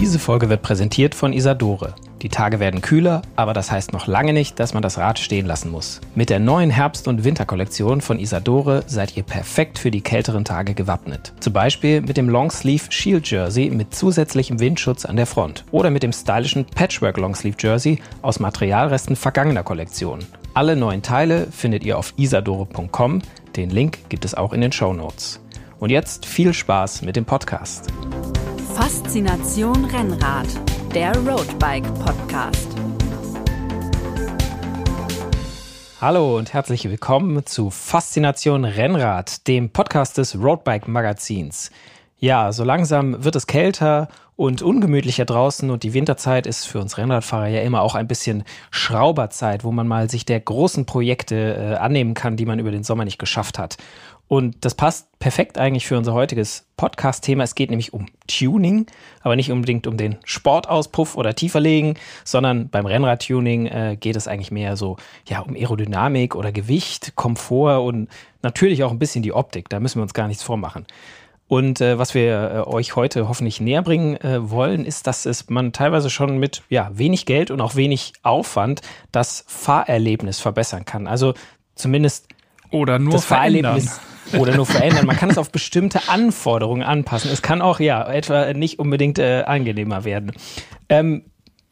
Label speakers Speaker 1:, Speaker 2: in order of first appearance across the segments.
Speaker 1: Diese Folge wird präsentiert von Isadore. Die Tage werden kühler, aber das heißt noch lange nicht, dass man das Rad stehen lassen muss. Mit der neuen Herbst- und Winterkollektion von Isadore seid ihr perfekt für die kälteren Tage gewappnet. Zum Beispiel mit dem Longsleeve Shield Jersey mit zusätzlichem Windschutz an der Front oder mit dem stylischen Patchwork Longsleeve Jersey aus Materialresten vergangener Kollektionen. Alle neuen Teile findet ihr auf isadore.com. Den Link gibt es auch in den Show Notes. Und jetzt viel Spaß mit dem Podcast.
Speaker 2: Faszination Rennrad, der Roadbike Podcast.
Speaker 1: Hallo und herzlich willkommen zu Faszination Rennrad, dem Podcast des Roadbike Magazins. Ja, so langsam wird es kälter und ungemütlicher draußen und die Winterzeit ist für uns Rennradfahrer ja immer auch ein bisschen Schrauberzeit, wo man mal sich der großen Projekte äh, annehmen kann, die man über den Sommer nicht geschafft hat. Und das passt perfekt eigentlich für unser heutiges Podcast-Thema. Es geht nämlich um Tuning, aber nicht unbedingt um den Sportauspuff oder Tieferlegen, sondern beim Rennradtuning äh, geht es eigentlich mehr so ja, um Aerodynamik oder Gewicht, Komfort und natürlich auch ein bisschen die Optik. Da müssen wir uns gar nichts vormachen. Und äh, was wir äh, euch heute hoffentlich näher bringen äh, wollen, ist, dass es man teilweise schon mit ja, wenig Geld und auch wenig Aufwand das Fahrerlebnis verbessern kann. Also zumindest
Speaker 3: oder nur
Speaker 1: das
Speaker 3: verändern.
Speaker 1: Fahrerlebnis oder nur verändern. Man kann es auf bestimmte Anforderungen anpassen. Es kann auch ja etwa nicht unbedingt äh, angenehmer werden. Ähm,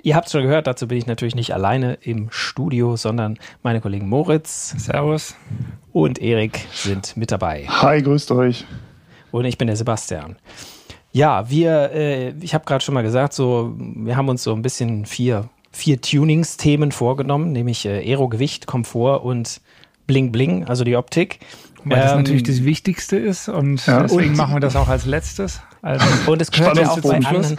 Speaker 1: ihr habt es schon gehört, dazu bin ich natürlich nicht alleine im Studio, sondern meine Kollegen Moritz.
Speaker 3: Servus.
Speaker 1: Und Erik sind mit dabei.
Speaker 4: Hi, grüßt euch.
Speaker 1: Und ich bin der Sebastian. Ja, wir, äh, ich habe gerade schon mal gesagt, so, wir haben uns so ein bisschen vier, vier Tunings-Themen vorgenommen, nämlich äh, Aero, Gewicht, Komfort und Bling Bling, also die Optik.
Speaker 3: Weil das ähm, natürlich das Wichtigste ist und ja, deswegen und machen wir das auch als letztes.
Speaker 1: Also und es gehört ja auch bei anderen,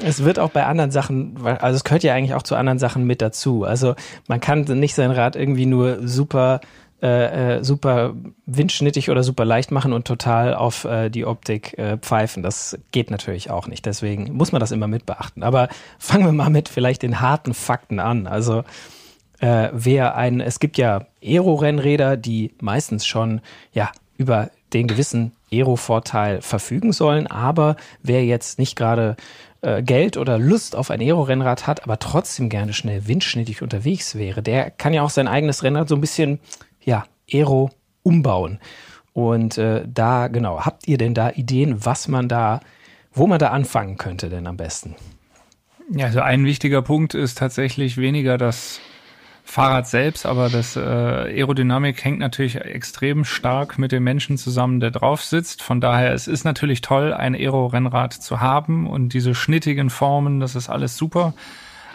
Speaker 1: es wird auch bei anderen Sachen, also es gehört ja eigentlich auch zu anderen Sachen mit dazu. Also man kann nicht sein Rad irgendwie nur super äh, äh, super windschnittig oder super leicht machen und total auf äh, die Optik äh, pfeifen. Das geht natürlich auch nicht. Deswegen muss man das immer mit beachten. Aber fangen wir mal mit vielleicht den harten Fakten an. Also äh, wer ein, es gibt ja Aero-Rennräder, die meistens schon ja über den gewissen Aero-Vorteil verfügen sollen, aber wer jetzt nicht gerade äh, Geld oder Lust auf ein Aero-Rennrad hat, aber trotzdem gerne schnell windschnittig unterwegs wäre, der kann ja auch sein eigenes Rennrad so ein bisschen ja, Aero umbauen. Und äh, da, genau, habt ihr denn da Ideen, was man da, wo man da anfangen könnte denn am besten?
Speaker 3: Ja, also ein wichtiger Punkt ist tatsächlich weniger das Fahrrad selbst, aber das äh, Aerodynamik hängt natürlich extrem stark mit dem Menschen zusammen, der drauf sitzt. Von daher, es ist natürlich toll, ein Aero-Rennrad zu haben und diese schnittigen Formen, das ist alles super.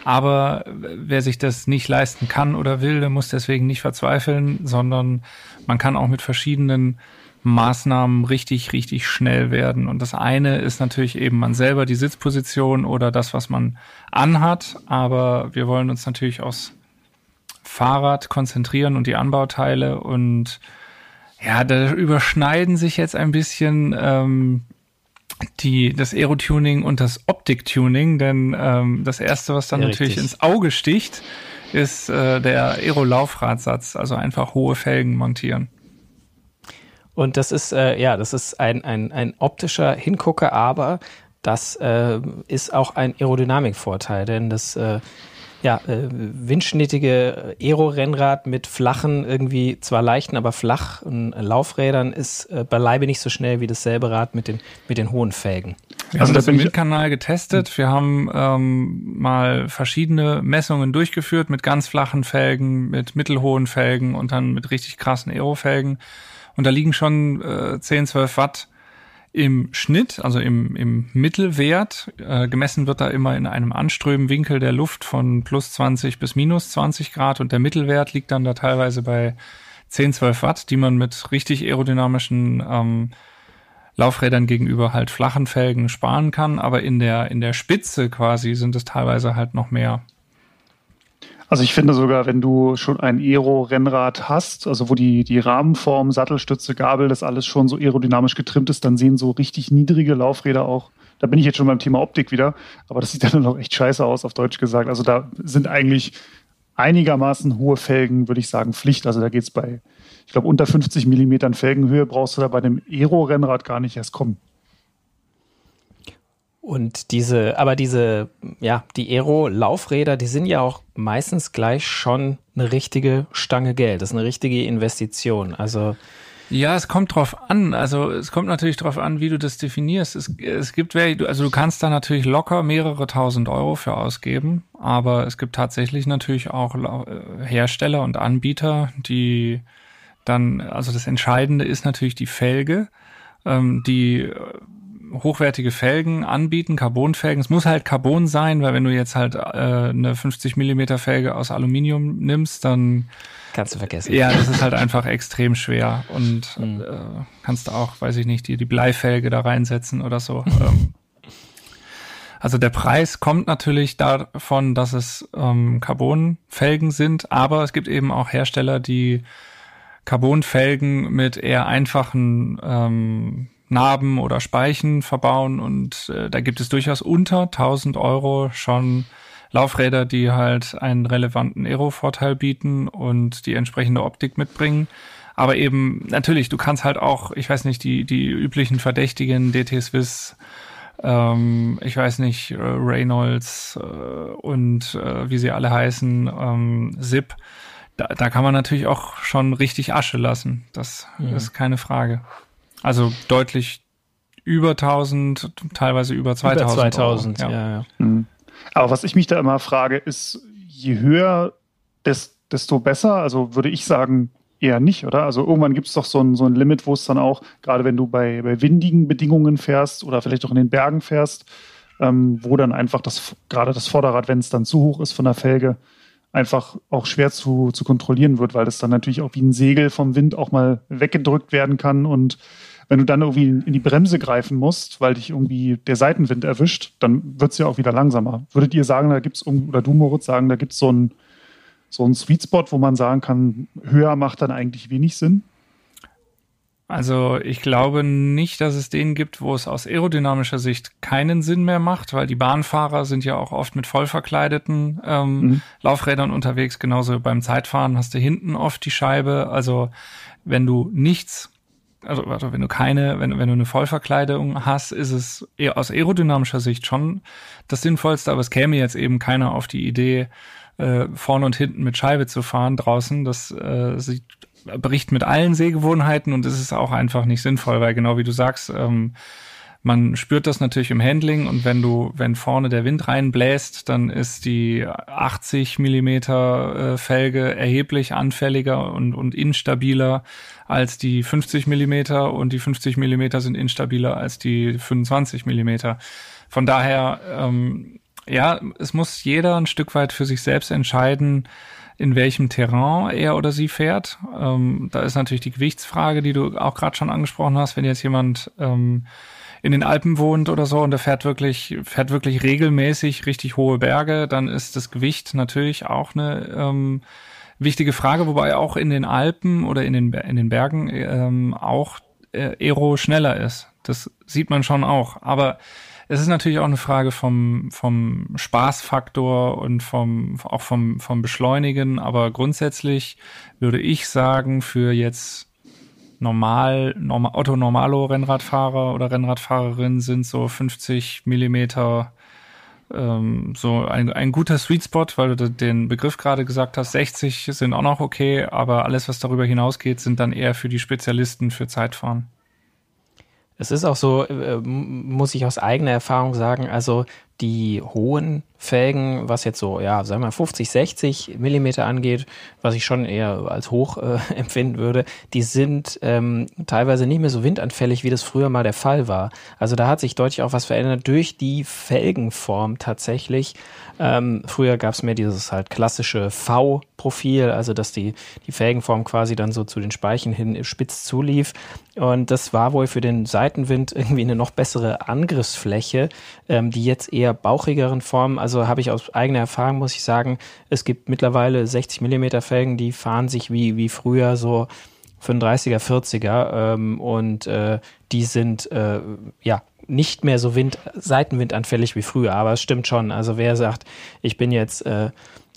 Speaker 3: Aber wer sich das nicht leisten kann oder will, der muss deswegen nicht verzweifeln, sondern man kann auch mit verschiedenen Maßnahmen richtig, richtig schnell werden. Und das eine ist natürlich eben man selber die Sitzposition oder das, was man anhat. Aber wir wollen uns natürlich aufs Fahrrad konzentrieren und die Anbauteile. Und ja, da überschneiden sich jetzt ein bisschen ähm, die, das Aerotuning und das Optiktuning, denn ähm, das erste, was dann ja, natürlich richtig. ins Auge sticht, ist äh, der Aero-Laufradsatz, also einfach hohe Felgen montieren.
Speaker 1: Und das ist, äh, ja, das ist ein, ein, ein optischer Hingucker, aber das äh, ist auch ein Aerodynamikvorteil, denn das äh, ja, äh, windschnittige Aero-Rennrad mit flachen, irgendwie zwar leichten, aber flachen Laufrädern ist äh, beileibe nicht so schnell wie dasselbe Rad mit den, mit den hohen Felgen.
Speaker 3: Wir also haben das im Windkanal getestet. Wir haben ähm, mal verschiedene Messungen durchgeführt mit ganz flachen Felgen, mit mittelhohen Felgen und dann mit richtig krassen Aero-Felgen. Und da liegen schon äh, 10, 12 Watt im Schnitt, also im, im Mittelwert, äh, gemessen wird da immer in einem Anströmenwinkel der Luft von plus 20 bis minus 20 Grad und der Mittelwert liegt dann da teilweise bei 10, 12 Watt, die man mit richtig aerodynamischen ähm, Laufrädern gegenüber halt flachen Felgen sparen kann, aber in der, in der Spitze quasi sind es teilweise halt noch mehr.
Speaker 4: Also ich finde sogar, wenn du schon ein Aero-Rennrad hast, also wo die, die Rahmenform, Sattelstütze, Gabel, das alles schon so aerodynamisch getrimmt ist, dann sehen so richtig niedrige Laufräder auch, da bin ich jetzt schon beim Thema Optik wieder, aber das sieht dann noch echt scheiße aus, auf Deutsch gesagt. Also da sind eigentlich einigermaßen hohe Felgen, würde ich sagen, Pflicht. Also da geht es bei, ich glaube, unter 50 Millimetern Felgenhöhe brauchst du da bei dem Aero-Rennrad gar nicht erst kommen.
Speaker 1: Und diese, aber diese, ja, die Aero-Laufräder, die sind ja auch meistens gleich schon eine richtige Stange Geld. Das ist eine richtige Investition. Also
Speaker 3: ja, es kommt drauf an. Also es kommt natürlich drauf an, wie du das definierst. Es, es gibt, also du kannst da natürlich locker mehrere tausend Euro für ausgeben, aber es gibt tatsächlich natürlich auch äh, Hersteller und Anbieter, die dann, also das Entscheidende ist natürlich die Felge, ähm, die äh, hochwertige Felgen anbieten, Carbonfelgen. Es muss halt Carbon sein, weil wenn du jetzt halt äh, eine 50 Millimeter Felge aus Aluminium nimmst, dann
Speaker 1: kannst du vergessen.
Speaker 3: Ja, das ist halt einfach extrem schwer und mhm. äh, kannst du auch, weiß ich nicht, die, die Bleifelge da reinsetzen oder so. ähm, also der Preis kommt natürlich davon, dass es ähm, Carbonfelgen sind, aber es gibt eben auch Hersteller, die Carbonfelgen mit eher einfachen ähm, Narben oder Speichen verbauen und äh, da gibt es durchaus unter 1000 Euro schon Laufräder, die halt einen relevanten Aero-Vorteil bieten und die entsprechende Optik mitbringen. Aber eben, natürlich, du kannst halt auch, ich weiß nicht, die, die üblichen Verdächtigen, DT Swiss, ähm, ich weiß nicht, äh, Reynolds äh, und äh, wie sie alle heißen, ähm, Zip, da, da kann man natürlich auch schon richtig Asche lassen. Das ja. ist keine Frage. Also deutlich über 1000, teilweise über 2000.
Speaker 1: Über 2000, Euro. ja. ja, ja. Mhm.
Speaker 4: Aber was ich mich da immer frage, ist, je höher, desto besser. Also würde ich sagen, eher nicht, oder? Also irgendwann gibt es doch so ein, so ein Limit, wo es dann auch, gerade wenn du bei, bei windigen Bedingungen fährst oder vielleicht auch in den Bergen fährst, ähm, wo dann einfach das, gerade das Vorderrad, wenn es dann zu hoch ist von der Felge, einfach auch schwer zu, zu kontrollieren wird, weil das dann natürlich auch wie ein Segel vom Wind auch mal weggedrückt werden kann und wenn du dann irgendwie in die Bremse greifen musst, weil dich irgendwie der Seitenwind erwischt, dann wird es ja auch wieder langsamer. Würdet ihr sagen, da gibt es, oder du Moritz sagen, da gibt es so einen so einen Sweet Spot, wo man sagen kann, höher macht dann eigentlich wenig Sinn?
Speaker 3: Also ich glaube nicht, dass es den gibt, wo es aus aerodynamischer Sicht keinen Sinn mehr macht, weil die Bahnfahrer sind ja auch oft mit vollverkleideten ähm, mhm. Laufrädern unterwegs. Genauso beim Zeitfahren hast du hinten oft die Scheibe. Also wenn du nichts also, also wenn du keine, wenn, wenn du eine Vollverkleidung hast, ist es eher aus aerodynamischer Sicht schon das Sinnvollste, aber es käme jetzt eben keiner auf die Idee, äh, vorne und hinten mit Scheibe zu fahren draußen. Das äh, sieht, bricht mit allen Sehgewohnheiten und es ist auch einfach nicht sinnvoll, weil genau wie du sagst, ähm, man spürt das natürlich im Handling und wenn du, wenn vorne der Wind reinbläst, dann ist die 80 Millimeter äh, Felge erheblich anfälliger und, und instabiler als die 50 Millimeter und die 50 Millimeter sind instabiler als die 25 Millimeter. Von daher, ähm, ja, es muss jeder ein Stück weit für sich selbst entscheiden, in welchem Terrain er oder sie fährt. Ähm, da ist natürlich die Gewichtsfrage, die du auch gerade schon angesprochen hast. Wenn jetzt jemand ähm, in den Alpen wohnt oder so und der fährt wirklich, fährt wirklich regelmäßig richtig hohe Berge, dann ist das Gewicht natürlich auch eine ähm, wichtige Frage, wobei auch in den Alpen oder in den, in den Bergen ähm, auch äh, Aero schneller ist. Das sieht man schon auch. Aber es ist natürlich auch eine Frage vom, vom Spaßfaktor und vom, auch vom, vom Beschleunigen. Aber grundsätzlich würde ich sagen, für jetzt normal, normal Otto Normalo Rennradfahrer oder Rennradfahrerin sind so 50 Millimeter ähm, so ein, ein guter Sweet Spot, weil du den Begriff gerade gesagt hast, 60 sind auch noch okay, aber alles, was darüber hinausgeht, sind dann eher für die Spezialisten für Zeitfahren.
Speaker 1: Es ist auch so, äh, muss ich aus eigener Erfahrung sagen, also die hohen Felgen, was jetzt so, ja, sagen wir mal 50, 60 Millimeter angeht, was ich schon eher als hoch äh, empfinden würde, die sind ähm, teilweise nicht mehr so windanfällig, wie das früher mal der Fall war. Also da hat sich deutlich auch was verändert durch die Felgenform tatsächlich. Ähm, früher gab es mehr dieses halt klassische V-Profil, also dass die, die Felgenform quasi dann so zu den Speichen hin spitz zulief. Und das war wohl für den Seitenwind irgendwie eine noch bessere Angriffsfläche, ähm, die jetzt eher bauchigeren Formen, also also habe ich aus eigener Erfahrung, muss ich sagen, es gibt mittlerweile 60 Millimeter Felgen, die fahren sich wie, wie früher so 35er, 40er ähm, und äh, die sind äh, ja nicht mehr so Wind, Seitenwindanfällig wie früher, aber es stimmt schon. Also wer sagt, ich bin jetzt äh,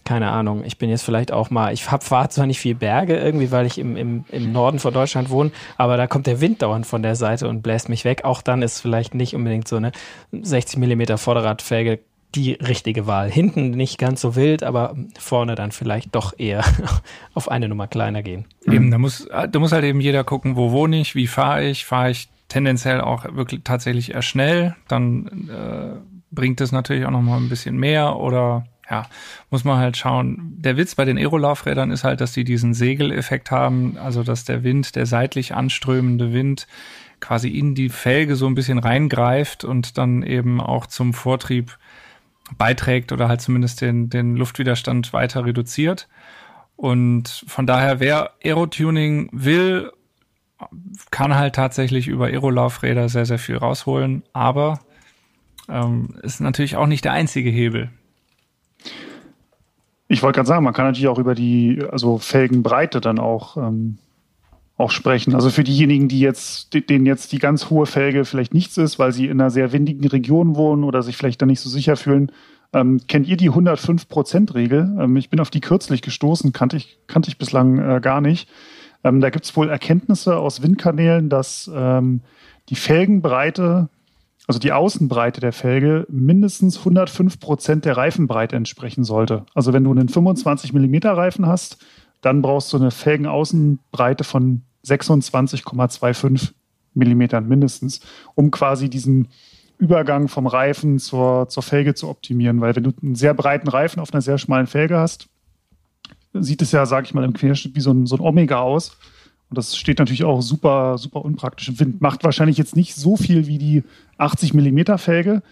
Speaker 1: keine Ahnung, ich bin jetzt vielleicht auch mal, ich hab, fahre zwar nicht viel Berge irgendwie, weil ich im, im, im Norden von Deutschland wohne, aber da kommt der Wind dauernd von der Seite und bläst mich weg. Auch dann ist vielleicht nicht unbedingt so eine 60 Millimeter Vorderradfelge die richtige Wahl. Hinten nicht ganz so wild, aber vorne dann vielleicht doch eher auf eine Nummer kleiner gehen.
Speaker 3: Eben, da muss, da muss halt eben jeder gucken, wo wohne ich, wie fahre ich, fahre ich tendenziell auch wirklich tatsächlich eher schnell, dann äh, bringt es natürlich auch noch mal ein bisschen mehr oder ja, muss man halt schauen. Der Witz bei den Aerolaufrädern ist halt, dass die diesen Segeleffekt haben, also dass der Wind, der seitlich anströmende Wind quasi in die Felge so ein bisschen reingreift und dann eben auch zum Vortrieb beiträgt oder halt zumindest den, den Luftwiderstand weiter reduziert. Und von daher, wer Aerotuning will, kann halt tatsächlich über Aerolaufräder sehr, sehr viel rausholen. Aber ähm, ist natürlich auch nicht der einzige Hebel.
Speaker 4: Ich wollte gerade sagen, man kann natürlich auch über die also Felgenbreite dann auch ähm, auch sprechen. Also für diejenigen, die jetzt, denen jetzt die ganz hohe Felge vielleicht nichts ist, weil sie in einer sehr windigen Region wohnen oder sich vielleicht da nicht so sicher fühlen, ähm, kennt ihr die 105-Prozent-Regel? Ähm, ich bin auf die kürzlich gestoßen, kannte ich, kannte ich bislang äh, gar nicht. Ähm, da gibt es wohl Erkenntnisse aus Windkanälen, dass ähm, die Felgenbreite, also die Außenbreite der Felge, mindestens 105 Prozent der Reifenbreite entsprechen sollte. Also wenn du einen 25 Millimeter Reifen hast, dann brauchst du eine Felgenaußenbreite von 26,25 Millimetern mindestens, um quasi diesen Übergang vom Reifen zur, zur Felge zu optimieren. Weil wenn du einen sehr breiten Reifen auf einer sehr schmalen Felge hast, sieht es ja, sag ich mal, im Querschnitt wie so ein, so ein Omega aus. Und das steht natürlich auch super, super unpraktisch im Wind. Macht wahrscheinlich jetzt nicht so viel wie die 80 Millimeter Felge,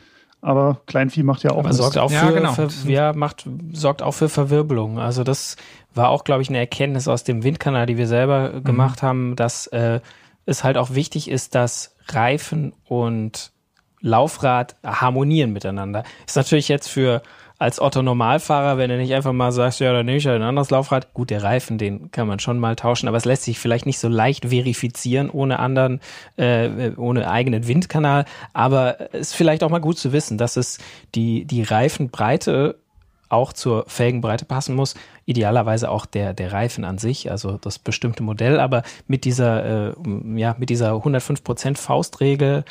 Speaker 4: aber Kleinvieh macht ja auch
Speaker 1: aber sorgt auch für, ja, genau. für, ja, macht, sorgt auch für Verwirbelung. Also das war auch, glaube ich, eine Erkenntnis aus dem Windkanal, die wir selber mhm. gemacht haben, dass äh, es halt auch wichtig ist, dass Reifen und Laufrad harmonieren miteinander. Ist natürlich jetzt für als Otto Normalfahrer, wenn du nicht einfach mal sagst, ja, dann nehme ich halt ein anderes Laufrad. Gut, der Reifen, den kann man schon mal tauschen, aber es lässt sich vielleicht nicht so leicht verifizieren ohne anderen, äh, ohne eigenen Windkanal. Aber es ist vielleicht auch mal gut zu wissen, dass es die, die Reifenbreite auch zur Felgenbreite passen muss. Idealerweise auch der, der Reifen an sich, also das bestimmte Modell, aber mit dieser, äh, ja, mit dieser 105% Faustregel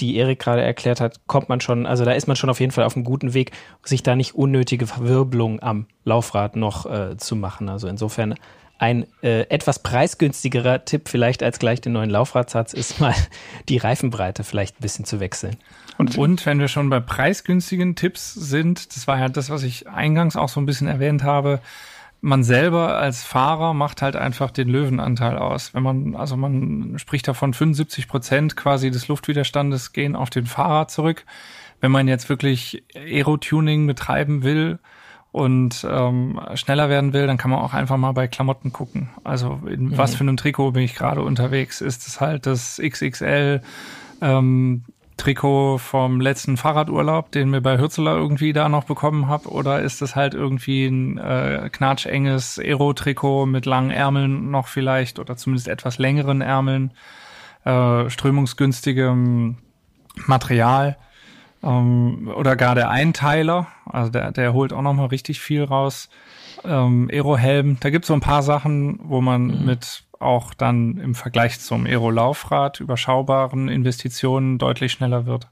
Speaker 1: die Erik gerade erklärt hat, kommt man schon, also da ist man schon auf jeden Fall auf einem guten Weg, sich da nicht unnötige Verwirbelung am Laufrad noch äh, zu machen. Also insofern ein äh, etwas preisgünstigerer Tipp vielleicht als gleich den neuen Laufradsatz ist mal die Reifenbreite vielleicht ein bisschen zu wechseln.
Speaker 3: Und, und wenn wir schon bei preisgünstigen Tipps sind, das war ja das, was ich eingangs auch so ein bisschen erwähnt habe, man selber als Fahrer macht halt einfach den Löwenanteil aus. Wenn man, also man spricht davon 75 Prozent quasi des Luftwiderstandes gehen auf den Fahrer zurück. Wenn man jetzt wirklich Aerotuning betreiben will und ähm, schneller werden will, dann kann man auch einfach mal bei Klamotten gucken. Also in mhm. was für einem Trikot bin ich gerade unterwegs? Ist es halt das XXL ähm, Trikot vom letzten Fahrradurlaub, den wir bei Hürzeler irgendwie da noch bekommen habe, oder ist das halt irgendwie ein äh, knatschenges Aero-Trikot mit langen Ärmeln noch vielleicht oder zumindest etwas längeren Ärmeln, äh, strömungsgünstigem Material ähm, oder gar der Einteiler, also der, der holt auch noch mal richtig viel raus. Ähm, Aero-Helm, da gibt's so ein paar Sachen, wo man mhm. mit auch dann im Vergleich zum Aero-Laufrad überschaubaren Investitionen deutlich schneller wird.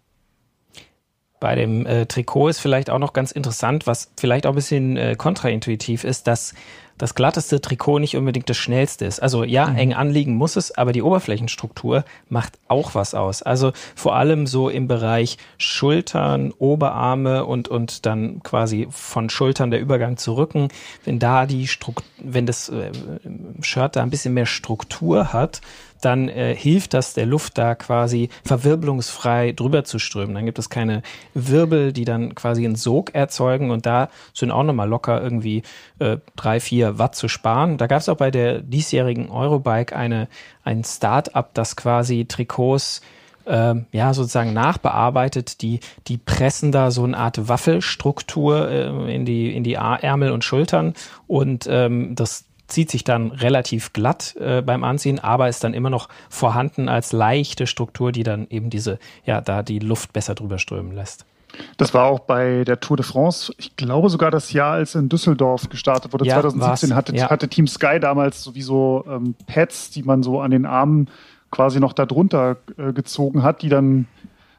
Speaker 1: Bei dem äh, Trikot ist vielleicht auch noch ganz interessant, was vielleicht auch ein bisschen äh, kontraintuitiv ist, dass das glatteste Trikot nicht unbedingt das schnellste ist. Also ja, mhm. eng anliegen muss es, aber die Oberflächenstruktur macht auch was aus. Also vor allem so im Bereich Schultern, Oberarme und, und dann quasi von Schultern der Übergang zu Rücken. Wenn da die Struktur, wenn das äh, Shirt da ein bisschen mehr Struktur hat, dann äh, hilft das der Luft da quasi verwirbelungsfrei drüber zu strömen. Dann gibt es keine Wirbel, die dann quasi einen Sog erzeugen und da sind auch nochmal locker irgendwie äh, drei, vier Watt zu sparen. Da gab es auch bei der diesjährigen Eurobike eine, ein Start-up, das quasi Trikots ähm, ja, sozusagen nachbearbeitet. Die, die pressen da so eine Art Waffelstruktur äh, in die, in die Ärmel und Schultern und ähm, das zieht sich dann relativ glatt äh, beim Anziehen, aber ist dann immer noch vorhanden als leichte Struktur, die dann eben diese, ja, da die Luft besser drüber strömen lässt.
Speaker 4: Das war auch bei der Tour de France, ich glaube sogar das Jahr, als in Düsseldorf gestartet wurde, ja, 2017, hatte, ja. hatte, Team Sky damals sowieso ähm, Pads, die man so an den Armen quasi noch darunter äh, gezogen hat, die dann,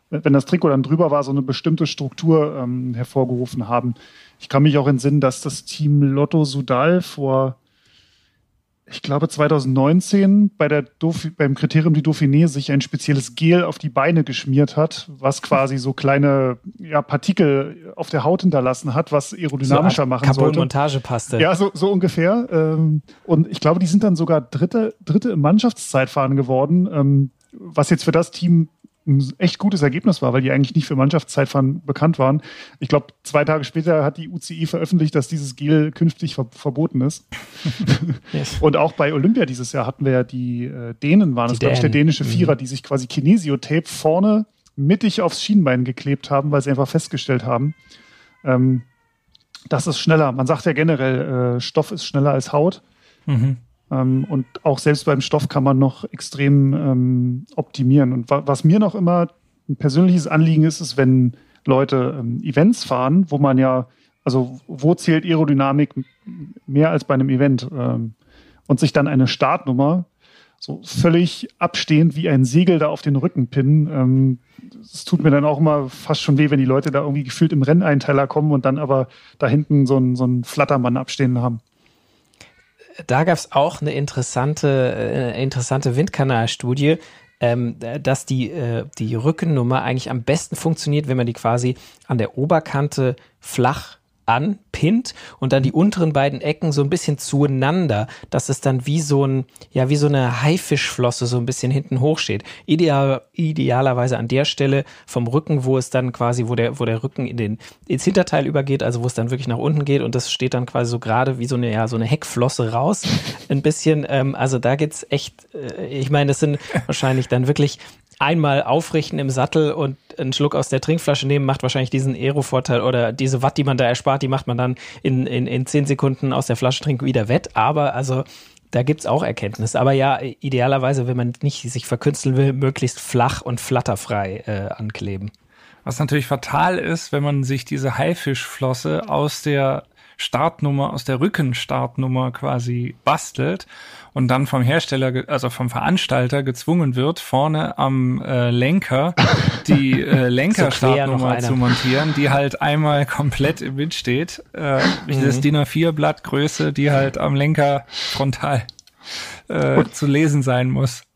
Speaker 4: wenn das Trikot dann drüber war, so eine bestimmte Struktur ähm, hervorgerufen haben. Ich kann mich auch entsinnen, dass das Team Lotto Sudal vor ich glaube 2019 bei der beim Kriterium die Dauphiné sich ein spezielles Gel auf die Beine geschmiert hat, was quasi so kleine ja, Partikel auf der Haut hinterlassen hat, was aerodynamischer so machen sollte.
Speaker 1: Montagepaste.
Speaker 4: Ja, so, so ungefähr. Ähm, und ich glaube, die sind dann sogar Dritte, Dritte im Mannschaftszeitfahren geworden, ähm, was jetzt für das Team ein echt gutes Ergebnis war, weil die eigentlich nicht für Mannschaftszeitfahren bekannt waren. Ich glaube, zwei Tage später hat die UCI veröffentlicht, dass dieses Gel künftig ver verboten ist. yes. Und auch bei Olympia dieses Jahr hatten wir ja die äh, Dänen, waren es, glaube ich, der dänische mhm. Vierer, mhm. die sich quasi Kinesiotape vorne mittig aufs Schienbein geklebt haben, weil sie einfach festgestellt haben, ähm, das ist schneller. Man sagt ja generell, äh, Stoff ist schneller als Haut. Mhm. Ähm, und auch selbst beim Stoff kann man noch extrem ähm, optimieren. Und wa was mir noch immer ein persönliches Anliegen ist, ist, wenn Leute ähm, Events fahren, wo man ja, also wo zählt Aerodynamik mehr als bei einem Event ähm, und sich dann eine Startnummer so völlig abstehend wie ein Segel da auf den Rücken pinnen. Ähm, es tut mir dann auch immer fast schon weh, wenn die Leute da irgendwie gefühlt im Renneinteiler kommen und dann aber da hinten so einen, so einen Flattermann abstehen haben
Speaker 1: da gab es auch eine interessante, äh, interessante Windkanalstudie, ähm, dass die, äh, die Rückennummer eigentlich am besten funktioniert, wenn man die quasi an der Oberkante flach anpinnt und dann die unteren beiden Ecken so ein bisschen zueinander, dass es dann wie so ein, ja, wie so eine Haifischflosse so ein bisschen hinten hoch steht. Ideal, idealerweise an der Stelle vom Rücken, wo es dann quasi, wo der, wo der Rücken in den, ins Hinterteil übergeht, also wo es dann wirklich nach unten geht und das steht dann quasi so gerade wie so eine, ja, so eine Heckflosse raus. Ein bisschen, ähm, also da geht's echt, äh, ich meine, das sind wahrscheinlich dann wirklich einmal aufrichten im Sattel und einen Schluck aus der Trinkflasche nehmen, macht wahrscheinlich diesen Aero-Vorteil oder diese Watt, die man da erspart, die macht man dann in, in, in zehn Sekunden aus der Flasche trinken wieder wett. Aber also da gibt's auch Erkenntnis. Aber ja, idealerweise, wenn man nicht sich verkünsteln will, möglichst flach und flatterfrei äh, ankleben.
Speaker 3: Was natürlich fatal ist, wenn man sich diese Haifischflosse aus der Startnummer, aus der Rückenstartnummer quasi bastelt und dann vom Hersteller, also vom Veranstalter gezwungen wird, vorne am äh, Lenker die äh, Lenkerstartnummer zu montieren, die halt einmal komplett im Wind steht. Äh, mhm. Das DIN A4-Blatt Größe, die halt am Lenker frontal äh, zu lesen sein muss.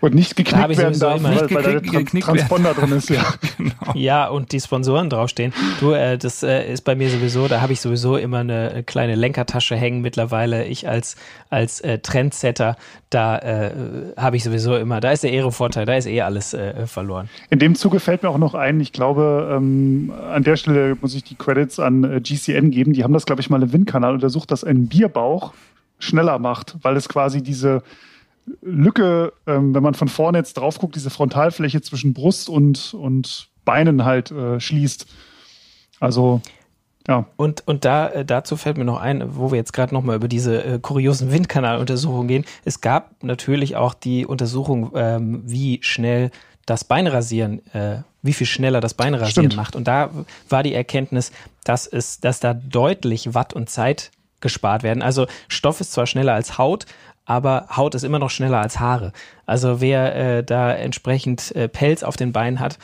Speaker 4: Und nicht geknickt werden darf, weil, weil da der Trans Transponder drin ist. Ja.
Speaker 1: genau. ja, und die Sponsoren draufstehen. Du, äh, das äh, ist bei mir sowieso, da habe ich sowieso immer eine kleine Lenkertasche hängen mittlerweile. Ich als, als äh, Trendsetter, da äh, habe ich sowieso immer, da ist der Ehrevorteil, da ist eh alles äh, verloren.
Speaker 4: In dem Zuge fällt mir auch noch ein, ich glaube, ähm, an der Stelle muss ich die Credits an äh, GCN geben. Die haben das, glaube ich, mal im Windkanal untersucht, dass ein Bierbauch schneller macht, weil es quasi diese Lücke, ähm, wenn man von vorne jetzt drauf guckt, diese Frontalfläche zwischen Brust und, und Beinen halt äh, schließt. Also ja.
Speaker 1: Und, und da, äh, dazu fällt mir noch ein, wo wir jetzt gerade nochmal über diese äh, kuriosen Windkanaluntersuchungen gehen. Es gab natürlich auch die Untersuchung, ähm, wie schnell das Beinrasieren, äh, wie viel schneller das Beinrasieren Stimmt. macht. Und da war die Erkenntnis, dass es, dass da deutlich Watt und Zeit gespart werden. Also Stoff ist zwar schneller als Haut, aber Haut ist immer noch schneller als Haare. Also wer äh, da entsprechend äh, Pelz auf den Beinen hat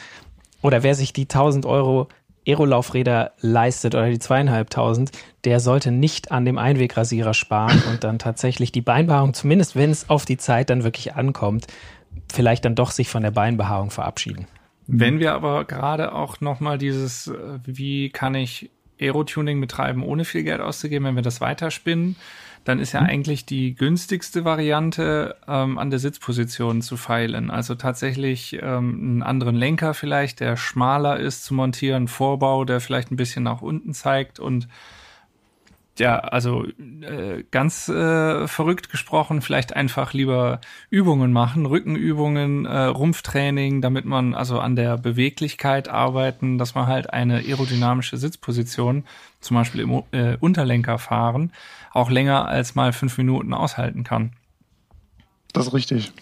Speaker 1: oder wer sich die 1000 Euro Aerolaufräder leistet oder die zweieinhalbtausend, der sollte nicht an dem Einwegrasierer sparen und dann tatsächlich die Beinbehaarung, zumindest wenn es auf die Zeit dann wirklich ankommt, vielleicht dann doch sich von der Beinbehaarung verabschieden.
Speaker 3: Wenn wir aber gerade auch nochmal dieses, äh, wie kann ich Aerotuning betreiben, ohne viel Geld auszugeben, wenn wir das weiterspinnen, dann ist ja mhm. eigentlich die günstigste Variante, ähm, an der Sitzposition zu feilen. Also tatsächlich ähm, einen anderen Lenker vielleicht, der schmaler ist zu montieren, Vorbau, der vielleicht ein bisschen nach unten zeigt und ja, also äh, ganz äh, verrückt gesprochen, vielleicht einfach lieber Übungen machen, Rückenübungen, äh, Rumpftraining, damit man also an der Beweglichkeit arbeiten, dass man halt eine aerodynamische Sitzposition, zum Beispiel im äh, Unterlenker fahren, auch länger als mal fünf Minuten aushalten kann.
Speaker 4: Das ist richtig.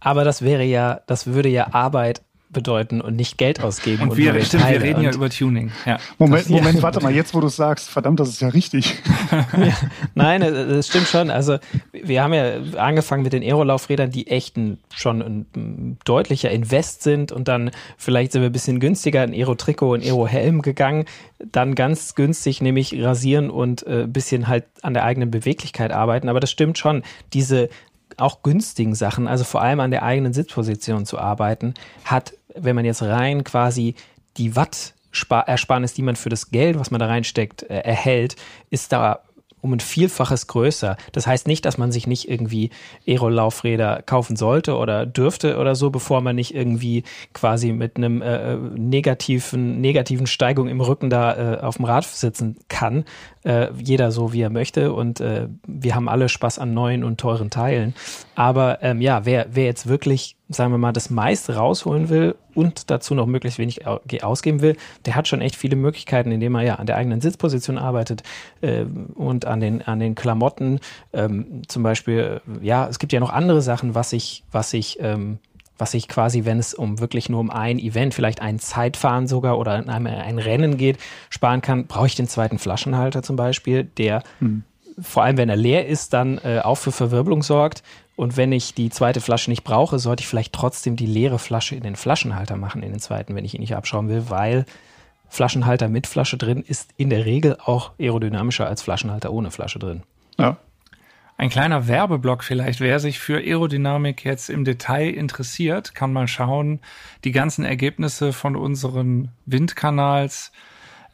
Speaker 1: Aber das wäre ja, das würde ja Arbeit bedeuten und nicht Geld ausgeben.
Speaker 3: Und, und wir, stimmt, wir reden ja über Tuning. Ja.
Speaker 4: Moment, Moment, ja. warte mal, jetzt wo du sagst, verdammt, das ist ja richtig.
Speaker 1: ja, nein, das stimmt schon. Also wir haben ja angefangen mit den Aerolaufrädern, die echt ein, schon ein deutlicher Invest sind und dann vielleicht sind wir ein bisschen günstiger in Aero-Trikot und Aero-Helm gegangen. Dann ganz günstig, nämlich rasieren und äh, bisschen halt an der eigenen Beweglichkeit arbeiten. Aber das stimmt schon. Diese auch günstigen Sachen, also vor allem an der eigenen Sitzposition zu arbeiten, hat, wenn man jetzt rein quasi die Watt Ersparnis, die man für das Geld, was man da reinsteckt, äh, erhält, ist da um ein Vielfaches größer. Das heißt nicht, dass man sich nicht irgendwie Aero-Laufräder kaufen sollte oder dürfte oder so, bevor man nicht irgendwie quasi mit einem äh, negativen, negativen Steigung im Rücken da äh, auf dem Rad sitzen kann. Äh, jeder so, wie er möchte. Und äh, wir haben alle Spaß an neuen und teuren Teilen. Aber ähm, ja, wer, wer jetzt wirklich sagen wir mal, das meiste rausholen will und dazu noch möglichst wenig ausgeben will, der hat schon echt viele Möglichkeiten, indem er ja an der eigenen Sitzposition arbeitet äh, und an den, an den Klamotten. Ähm, zum Beispiel, ja, es gibt ja noch andere Sachen, was ich, was ich, ähm, was ich quasi, wenn es um wirklich nur um ein Event, vielleicht ein Zeitfahren sogar oder ein, ein Rennen geht, sparen kann, brauche ich den zweiten Flaschenhalter zum Beispiel, der hm. vor allem, wenn er leer ist, dann äh, auch für Verwirbelung sorgt und wenn ich die zweite Flasche nicht brauche, sollte ich vielleicht trotzdem die leere Flasche in den Flaschenhalter machen, in den zweiten, wenn ich ihn nicht abschrauben will, weil Flaschenhalter mit Flasche drin ist in der Regel auch aerodynamischer als Flaschenhalter ohne Flasche drin.
Speaker 3: Ja. Ein kleiner Werbeblock vielleicht. Wer sich für Aerodynamik jetzt im Detail interessiert, kann mal schauen. Die ganzen Ergebnisse von unseren Windkanals,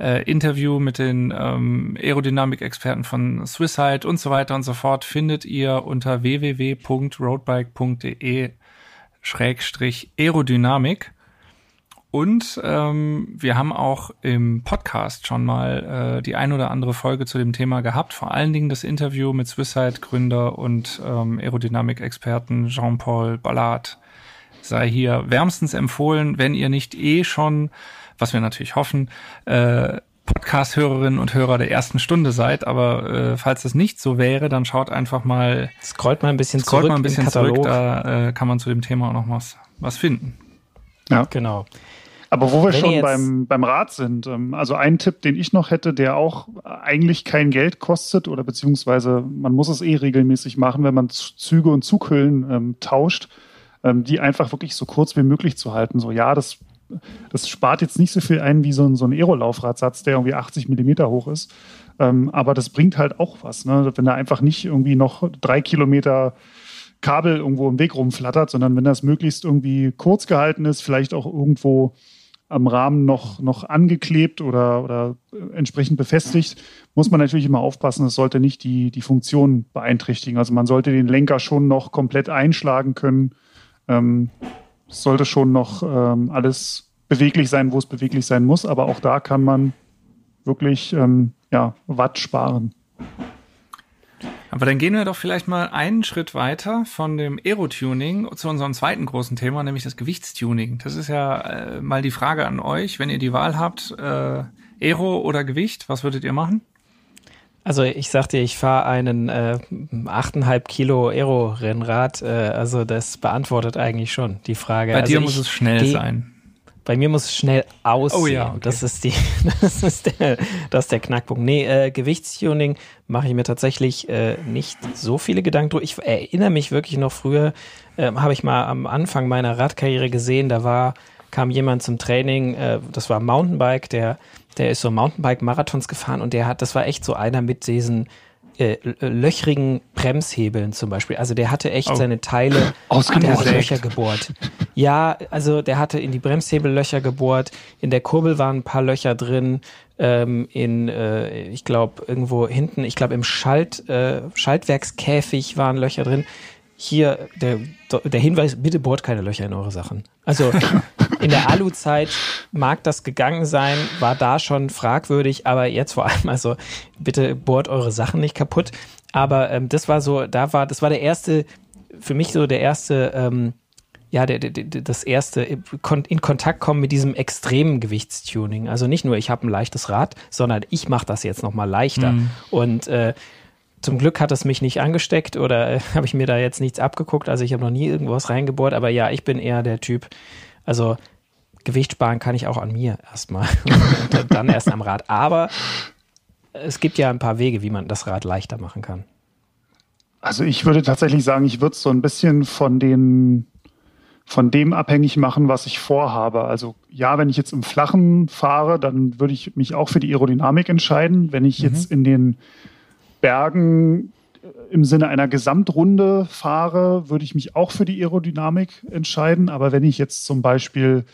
Speaker 3: äh, Interview mit den ähm, Aerodynamik-Experten von Swisside und so weiter und so fort findet ihr unter www.roadbike.de Schrägstrich Aerodynamik. Und ähm, wir haben auch im Podcast schon mal äh, die ein oder andere Folge zu dem Thema gehabt. Vor allen Dingen das Interview mit Swisside-Gründer und ähm, Aerodynamik-Experten Jean-Paul Ballard sei hier wärmstens empfohlen, wenn ihr nicht eh schon was wir natürlich hoffen, äh, Podcast-Hörerinnen und Hörer der ersten Stunde seid, aber äh, falls das nicht so wäre, dann schaut einfach mal,
Speaker 1: scrollt mal ein bisschen
Speaker 3: scrollt zurück, mal ein bisschen zurück, da äh, kann man zu dem Thema auch noch was, was finden.
Speaker 1: Ja, genau.
Speaker 4: Aber wo wir Wenn schon beim, beim Rad sind, ähm, also ein Tipp, den ich noch hätte, der auch eigentlich kein Geld kostet oder beziehungsweise man muss es eh regelmäßig machen, wenn man Züge und Zughüllen ähm, tauscht, ähm, die einfach wirklich so kurz wie möglich zu halten. So, ja, das das spart jetzt nicht so viel ein wie so ein, so ein Aero-Laufradsatz, der irgendwie 80 Millimeter hoch ist. Ähm, aber das bringt halt auch was, ne? wenn da einfach nicht irgendwie noch drei Kilometer Kabel irgendwo im Weg rumflattert, sondern wenn das möglichst irgendwie kurz gehalten ist, vielleicht auch irgendwo am Rahmen noch, noch angeklebt oder, oder entsprechend befestigt, muss man natürlich immer aufpassen, es sollte nicht die, die Funktion beeinträchtigen. Also man sollte den Lenker schon noch komplett einschlagen können. Ähm, sollte schon noch ähm, alles beweglich sein, wo es beweglich sein muss, aber auch da kann man wirklich ähm, ja, Watt sparen.
Speaker 3: Aber dann gehen wir doch vielleicht mal einen Schritt weiter von dem Aerotuning zu unserem zweiten großen Thema, nämlich das Gewichtstuning. Das ist ja äh, mal die Frage an euch, wenn ihr die Wahl habt, äh, Aero oder Gewicht, was würdet ihr machen?
Speaker 1: Also ich sag dir, ich fahre einen äh, 8,5 Kilo Aero-Rennrad. Äh, also das beantwortet eigentlich schon die Frage.
Speaker 3: Bei
Speaker 1: also
Speaker 3: dir muss es schnell geh, sein.
Speaker 1: Bei mir muss es schnell aussehen. Oh ja, okay. das ist die, das ist der, das ist der Knackpunkt. Nee, äh, Gewichtstuning mache ich mir tatsächlich äh, nicht so viele Gedanken drüber. Ich erinnere mich wirklich noch früher, äh, habe ich mal am Anfang meiner Radkarriere gesehen, da war kam jemand zum Training, äh, das war Mountainbike, der, der ist so Mountainbike-Marathons gefahren und der hat, das war echt so einer mit diesen äh, löchrigen Bremshebeln zum Beispiel. Also der hatte echt oh. seine Teile, der Löcher gebohrt. Ja, also der hatte in die Bremshebel Löcher gebohrt, in der Kurbel waren ein paar Löcher drin, ähm, in, äh, ich glaube, irgendwo hinten, ich glaube im Schalt, äh, Schaltwerkskäfig waren Löcher drin hier der, der Hinweis, bitte bohrt keine Löcher in eure Sachen. Also in der Alu-Zeit mag das gegangen sein, war da schon fragwürdig, aber jetzt vor allem, also bitte bohrt eure Sachen nicht kaputt. Aber ähm, das war so, da war, das war der erste, für mich so der erste, ähm, ja, der, der, das erste in Kontakt kommen mit diesem extremen Gewichtstuning. Also nicht nur, ich habe ein leichtes Rad, sondern ich mache das jetzt nochmal leichter. Mhm. Und äh, zum Glück hat es mich nicht angesteckt oder äh, habe ich mir da jetzt nichts abgeguckt. Also ich habe noch nie irgendwas reingebohrt, aber ja, ich bin eher der Typ. Also Gewicht sparen kann ich auch an mir erstmal und dann erst am Rad. Aber es gibt ja ein paar Wege, wie man das Rad leichter machen kann.
Speaker 4: Also ich würde tatsächlich sagen, ich würde es so ein bisschen von den von dem abhängig machen, was ich vorhabe. Also ja, wenn ich jetzt im Flachen fahre, dann würde ich mich auch für die Aerodynamik entscheiden. Wenn ich mhm. jetzt in den Bergen äh, im Sinne einer Gesamtrunde fahre, würde ich mich auch für die Aerodynamik entscheiden. Aber wenn ich jetzt zum Beispiel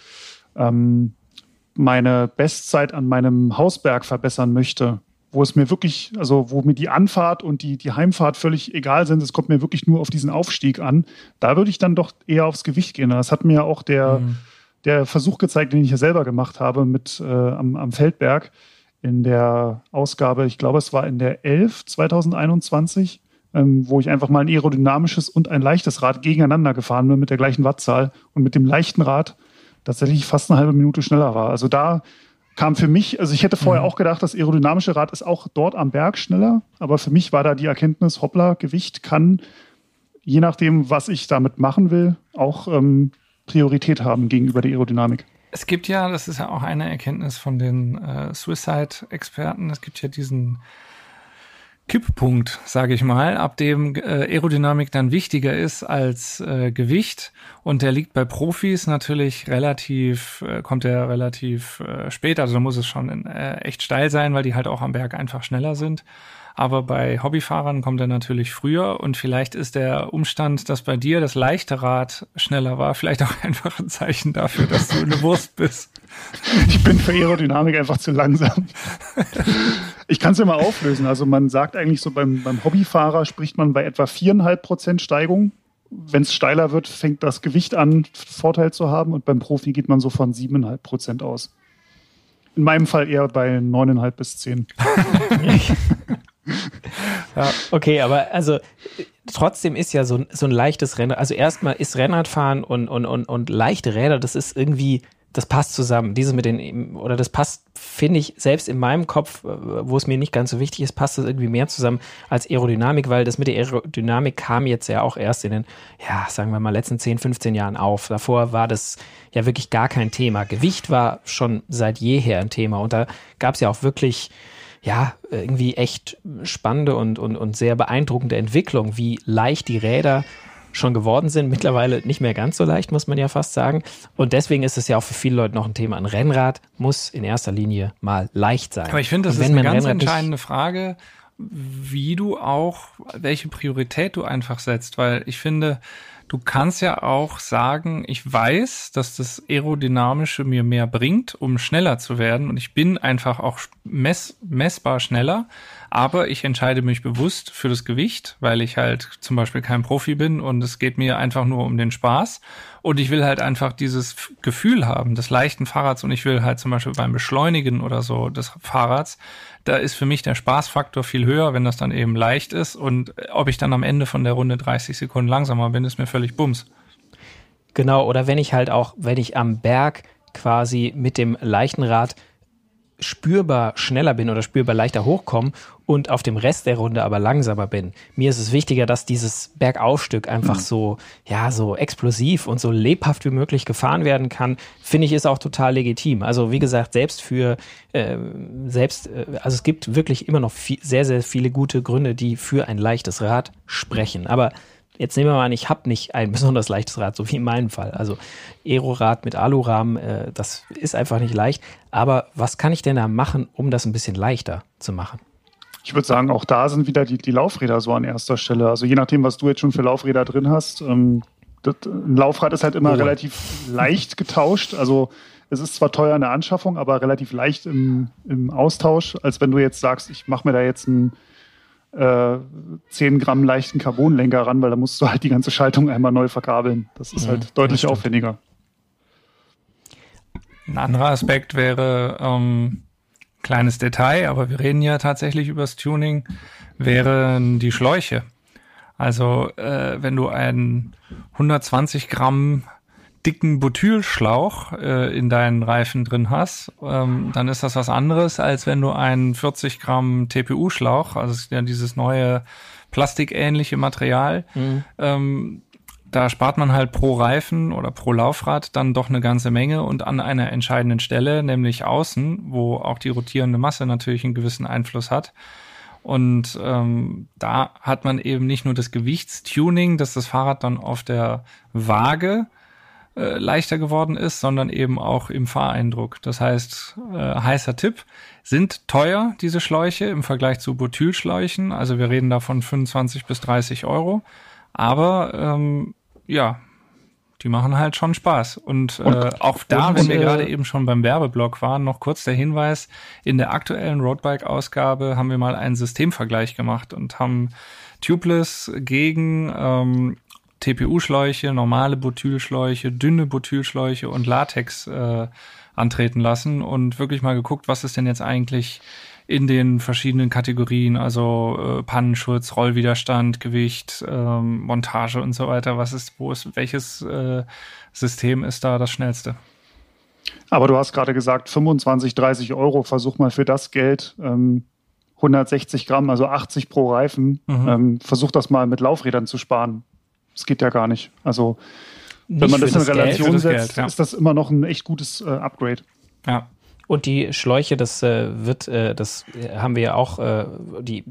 Speaker 4: ähm, meine Bestzeit an meinem Hausberg verbessern möchte, wo es mir wirklich, also wo mir die Anfahrt und die, die Heimfahrt völlig egal sind, es kommt mir wirklich nur auf diesen Aufstieg an, da würde ich dann doch eher aufs Gewicht gehen. Das hat mir auch der, mhm. der Versuch gezeigt, den ich ja selber gemacht habe mit äh, am, am Feldberg in der Ausgabe, ich glaube, es war in der 11 2021, ähm, wo ich einfach mal ein aerodynamisches und ein leichtes Rad gegeneinander gefahren bin mit der gleichen Wattzahl und mit dem leichten Rad tatsächlich fast eine halbe Minute schneller war. Also da kam für mich, also ich hätte vorher mhm. auch gedacht, das aerodynamische Rad ist auch dort am Berg schneller, aber für mich war da die Erkenntnis, hoppla, Gewicht kann, je nachdem, was ich damit machen will, auch ähm, Priorität haben gegenüber der Aerodynamik.
Speaker 3: Es gibt ja, das ist ja auch eine Erkenntnis von den äh, Suicide-Experten, es gibt ja diesen Kipppunkt, sage ich mal, ab dem äh, Aerodynamik dann wichtiger ist als äh, Gewicht. Und der liegt bei Profis natürlich relativ, äh, kommt er relativ äh, spät. Also da muss es schon in, äh, echt steil sein, weil die halt auch am Berg einfach schneller sind. Aber bei Hobbyfahrern kommt er natürlich früher und vielleicht ist der Umstand, dass bei dir das leichte Rad schneller war, vielleicht auch einfach ein Zeichen dafür, dass du eine Wurst bist.
Speaker 4: Ich bin für Aerodynamik einfach zu langsam. Ich kann es ja mal auflösen. Also man sagt eigentlich so beim, beim Hobbyfahrer spricht man bei etwa viereinhalb Prozent Steigung. Wenn es steiler wird, fängt das Gewicht an, Vorteil zu haben. Und beim Profi geht man so von siebeneinhalb Prozent aus. In meinem Fall eher bei neuneinhalb bis zehn.
Speaker 1: ja, okay, aber also trotzdem ist ja so, so ein leichtes Rennrad. Also erstmal ist Rennradfahren und, und, und, und leichte Räder, das ist irgendwie das passt zusammen. Diese mit den, oder das passt, finde ich, selbst in meinem Kopf, wo es mir nicht ganz so wichtig ist, passt das irgendwie mehr zusammen als Aerodynamik, weil das mit der Aerodynamik kam jetzt ja auch erst in den, ja, sagen wir mal, letzten 10, 15 Jahren auf. Davor war das ja wirklich gar kein Thema. Gewicht war schon seit jeher ein Thema und da gab es ja auch wirklich, ja, irgendwie echt spannende und, und, und sehr beeindruckende Entwicklung, wie leicht die Räder schon geworden sind. Mittlerweile nicht mehr ganz so leicht, muss man ja fast sagen. Und deswegen ist es ja auch für viele Leute noch ein Thema. Ein Rennrad muss in erster Linie mal leicht sein.
Speaker 3: Aber ich finde, das ist eine ganz Rennrad entscheidende Frage, wie du auch, welche Priorität du einfach setzt, weil ich finde, du kannst ja auch sagen, ich weiß, dass das Aerodynamische mir mehr bringt, um schneller zu werden. Und ich bin einfach auch mess messbar schneller. Aber ich entscheide mich bewusst für das Gewicht, weil ich halt zum Beispiel kein Profi bin und es geht mir einfach nur um den Spaß. Und ich will halt einfach dieses Gefühl haben des leichten Fahrrads. Und ich will halt zum Beispiel beim Beschleunigen oder so des Fahrrads, da ist für mich der Spaßfaktor viel höher, wenn das dann eben leicht ist. Und ob ich dann am Ende von der Runde 30 Sekunden langsamer bin, ist mir völlig bums.
Speaker 1: Genau, oder wenn ich halt auch, wenn ich am Berg quasi mit dem leichten Rad spürbar schneller bin oder spürbar leichter hochkomme und auf dem Rest der Runde aber langsamer bin. Mir ist es wichtiger, dass dieses Bergaufstück einfach mhm. so, ja, so explosiv und so lebhaft wie möglich gefahren werden kann, finde ich ist auch total legitim. Also wie gesagt, selbst für, äh, selbst, äh, also es gibt wirklich immer noch viel, sehr, sehr viele gute Gründe, die für ein leichtes Rad sprechen. Aber Jetzt nehmen wir mal an, ich habe nicht ein besonders leichtes Rad, so wie in meinem Fall. Also Aerorad mit Alurahmen, äh, das ist einfach nicht leicht. Aber was kann ich denn da machen, um das ein bisschen leichter zu machen?
Speaker 4: Ich würde sagen, auch da sind wieder die, die Laufräder so an erster Stelle. Also je nachdem, was du jetzt schon für Laufräder drin hast. Ähm, das, ein Laufrad ist halt immer oh. relativ leicht getauscht. Also es ist zwar teuer in der Anschaffung, aber relativ leicht im, im Austausch, als wenn du jetzt sagst, ich mache mir da jetzt ein äh, 10 Gramm leichten Carbonlenker ran, weil da musst du halt die ganze Schaltung einmal neu verkabeln. Das ist ja, halt deutlich aufwendiger.
Speaker 3: Ein anderer Aspekt wäre, ähm, kleines Detail, aber wir reden ja tatsächlich über das Tuning, wären die Schläuche. Also äh, wenn du einen 120 Gramm dicken Butylschlauch äh, in deinen Reifen drin hast, ähm, dann ist das was anderes, als wenn du einen 40 Gramm TPU-Schlauch, also ja dieses neue plastikähnliche Material, mhm. ähm, da spart man halt pro Reifen oder pro Laufrad dann doch eine ganze Menge und an einer entscheidenden Stelle, nämlich außen, wo auch die rotierende Masse natürlich einen gewissen Einfluss hat. Und ähm, da hat man eben nicht nur das Gewichtstuning, dass das Fahrrad dann auf der Waage äh, leichter geworden ist, sondern eben auch im Fahreindruck. Das heißt, äh, heißer Tipp, sind teuer diese Schläuche im Vergleich zu Butylschläuchen. Also wir reden da von 25 bis 30 Euro. Aber ähm, ja, die machen halt schon Spaß. Und, und äh, auch da, wenn wir äh, gerade eben schon beim Werbeblock waren, noch kurz der Hinweis, in der aktuellen Roadbike-Ausgabe haben wir mal einen Systemvergleich gemacht und haben Tubeless gegen ähm, TPU-Schläuche, normale Butylschläuche, dünne Butylschläuche und Latex äh, antreten lassen und wirklich mal geguckt, was ist denn jetzt eigentlich in den verschiedenen Kategorien, also äh, Pannenschutz, Rollwiderstand, Gewicht, ähm, Montage und so weiter. Was ist, wo ist, welches äh, System ist da das schnellste?
Speaker 4: Aber du hast gerade gesagt, 25, 30 Euro. Versuch mal für das Geld ähm, 160 Gramm, also 80 pro Reifen. Mhm. Ähm, versuch das mal mit Laufrädern zu sparen. Das geht ja gar nicht. Also nicht wenn man das in Relation Geld, setzt, Geld, ja. ist das immer noch ein echt gutes äh, Upgrade.
Speaker 1: Ja. Und die Schläuche, das äh, wird, äh, das haben wir ja auch, äh, die,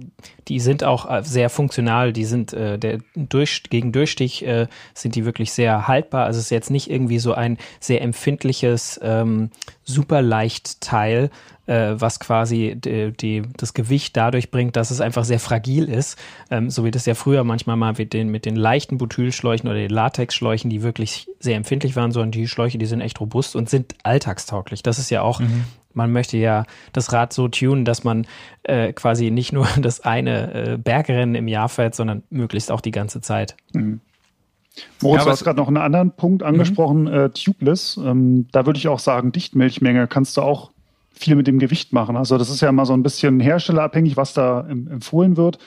Speaker 1: die sind auch äh, sehr funktional. Die sind äh, der durch, gegen Durchstich äh, sind die wirklich sehr haltbar. Also es ist jetzt nicht irgendwie so ein sehr empfindliches ähm, Superleichtteil, äh, was quasi die, die, das Gewicht dadurch bringt, dass es einfach sehr fragil ist, ähm, so wie das ja früher manchmal mal mit den, mit den leichten Butylschläuchen oder den Latexschläuchen, die wirklich sehr empfindlich waren, sondern die Schläuche, die sind echt robust und sind alltagstauglich. Das ist ja auch mhm man möchte ja das Rad so tunen, dass man äh, quasi nicht nur das eine äh, Bergrennen im Jahr fährt, sondern möglichst auch die ganze Zeit. Mhm.
Speaker 4: Moritz, ja, du hast gerade noch einen anderen Punkt angesprochen, mhm. äh, Tubeless. Ähm, da würde ich auch sagen, Dichtmilchmenge kannst du auch viel mit dem Gewicht machen. Also das ist ja immer so ein bisschen herstellerabhängig, was da empfohlen wird.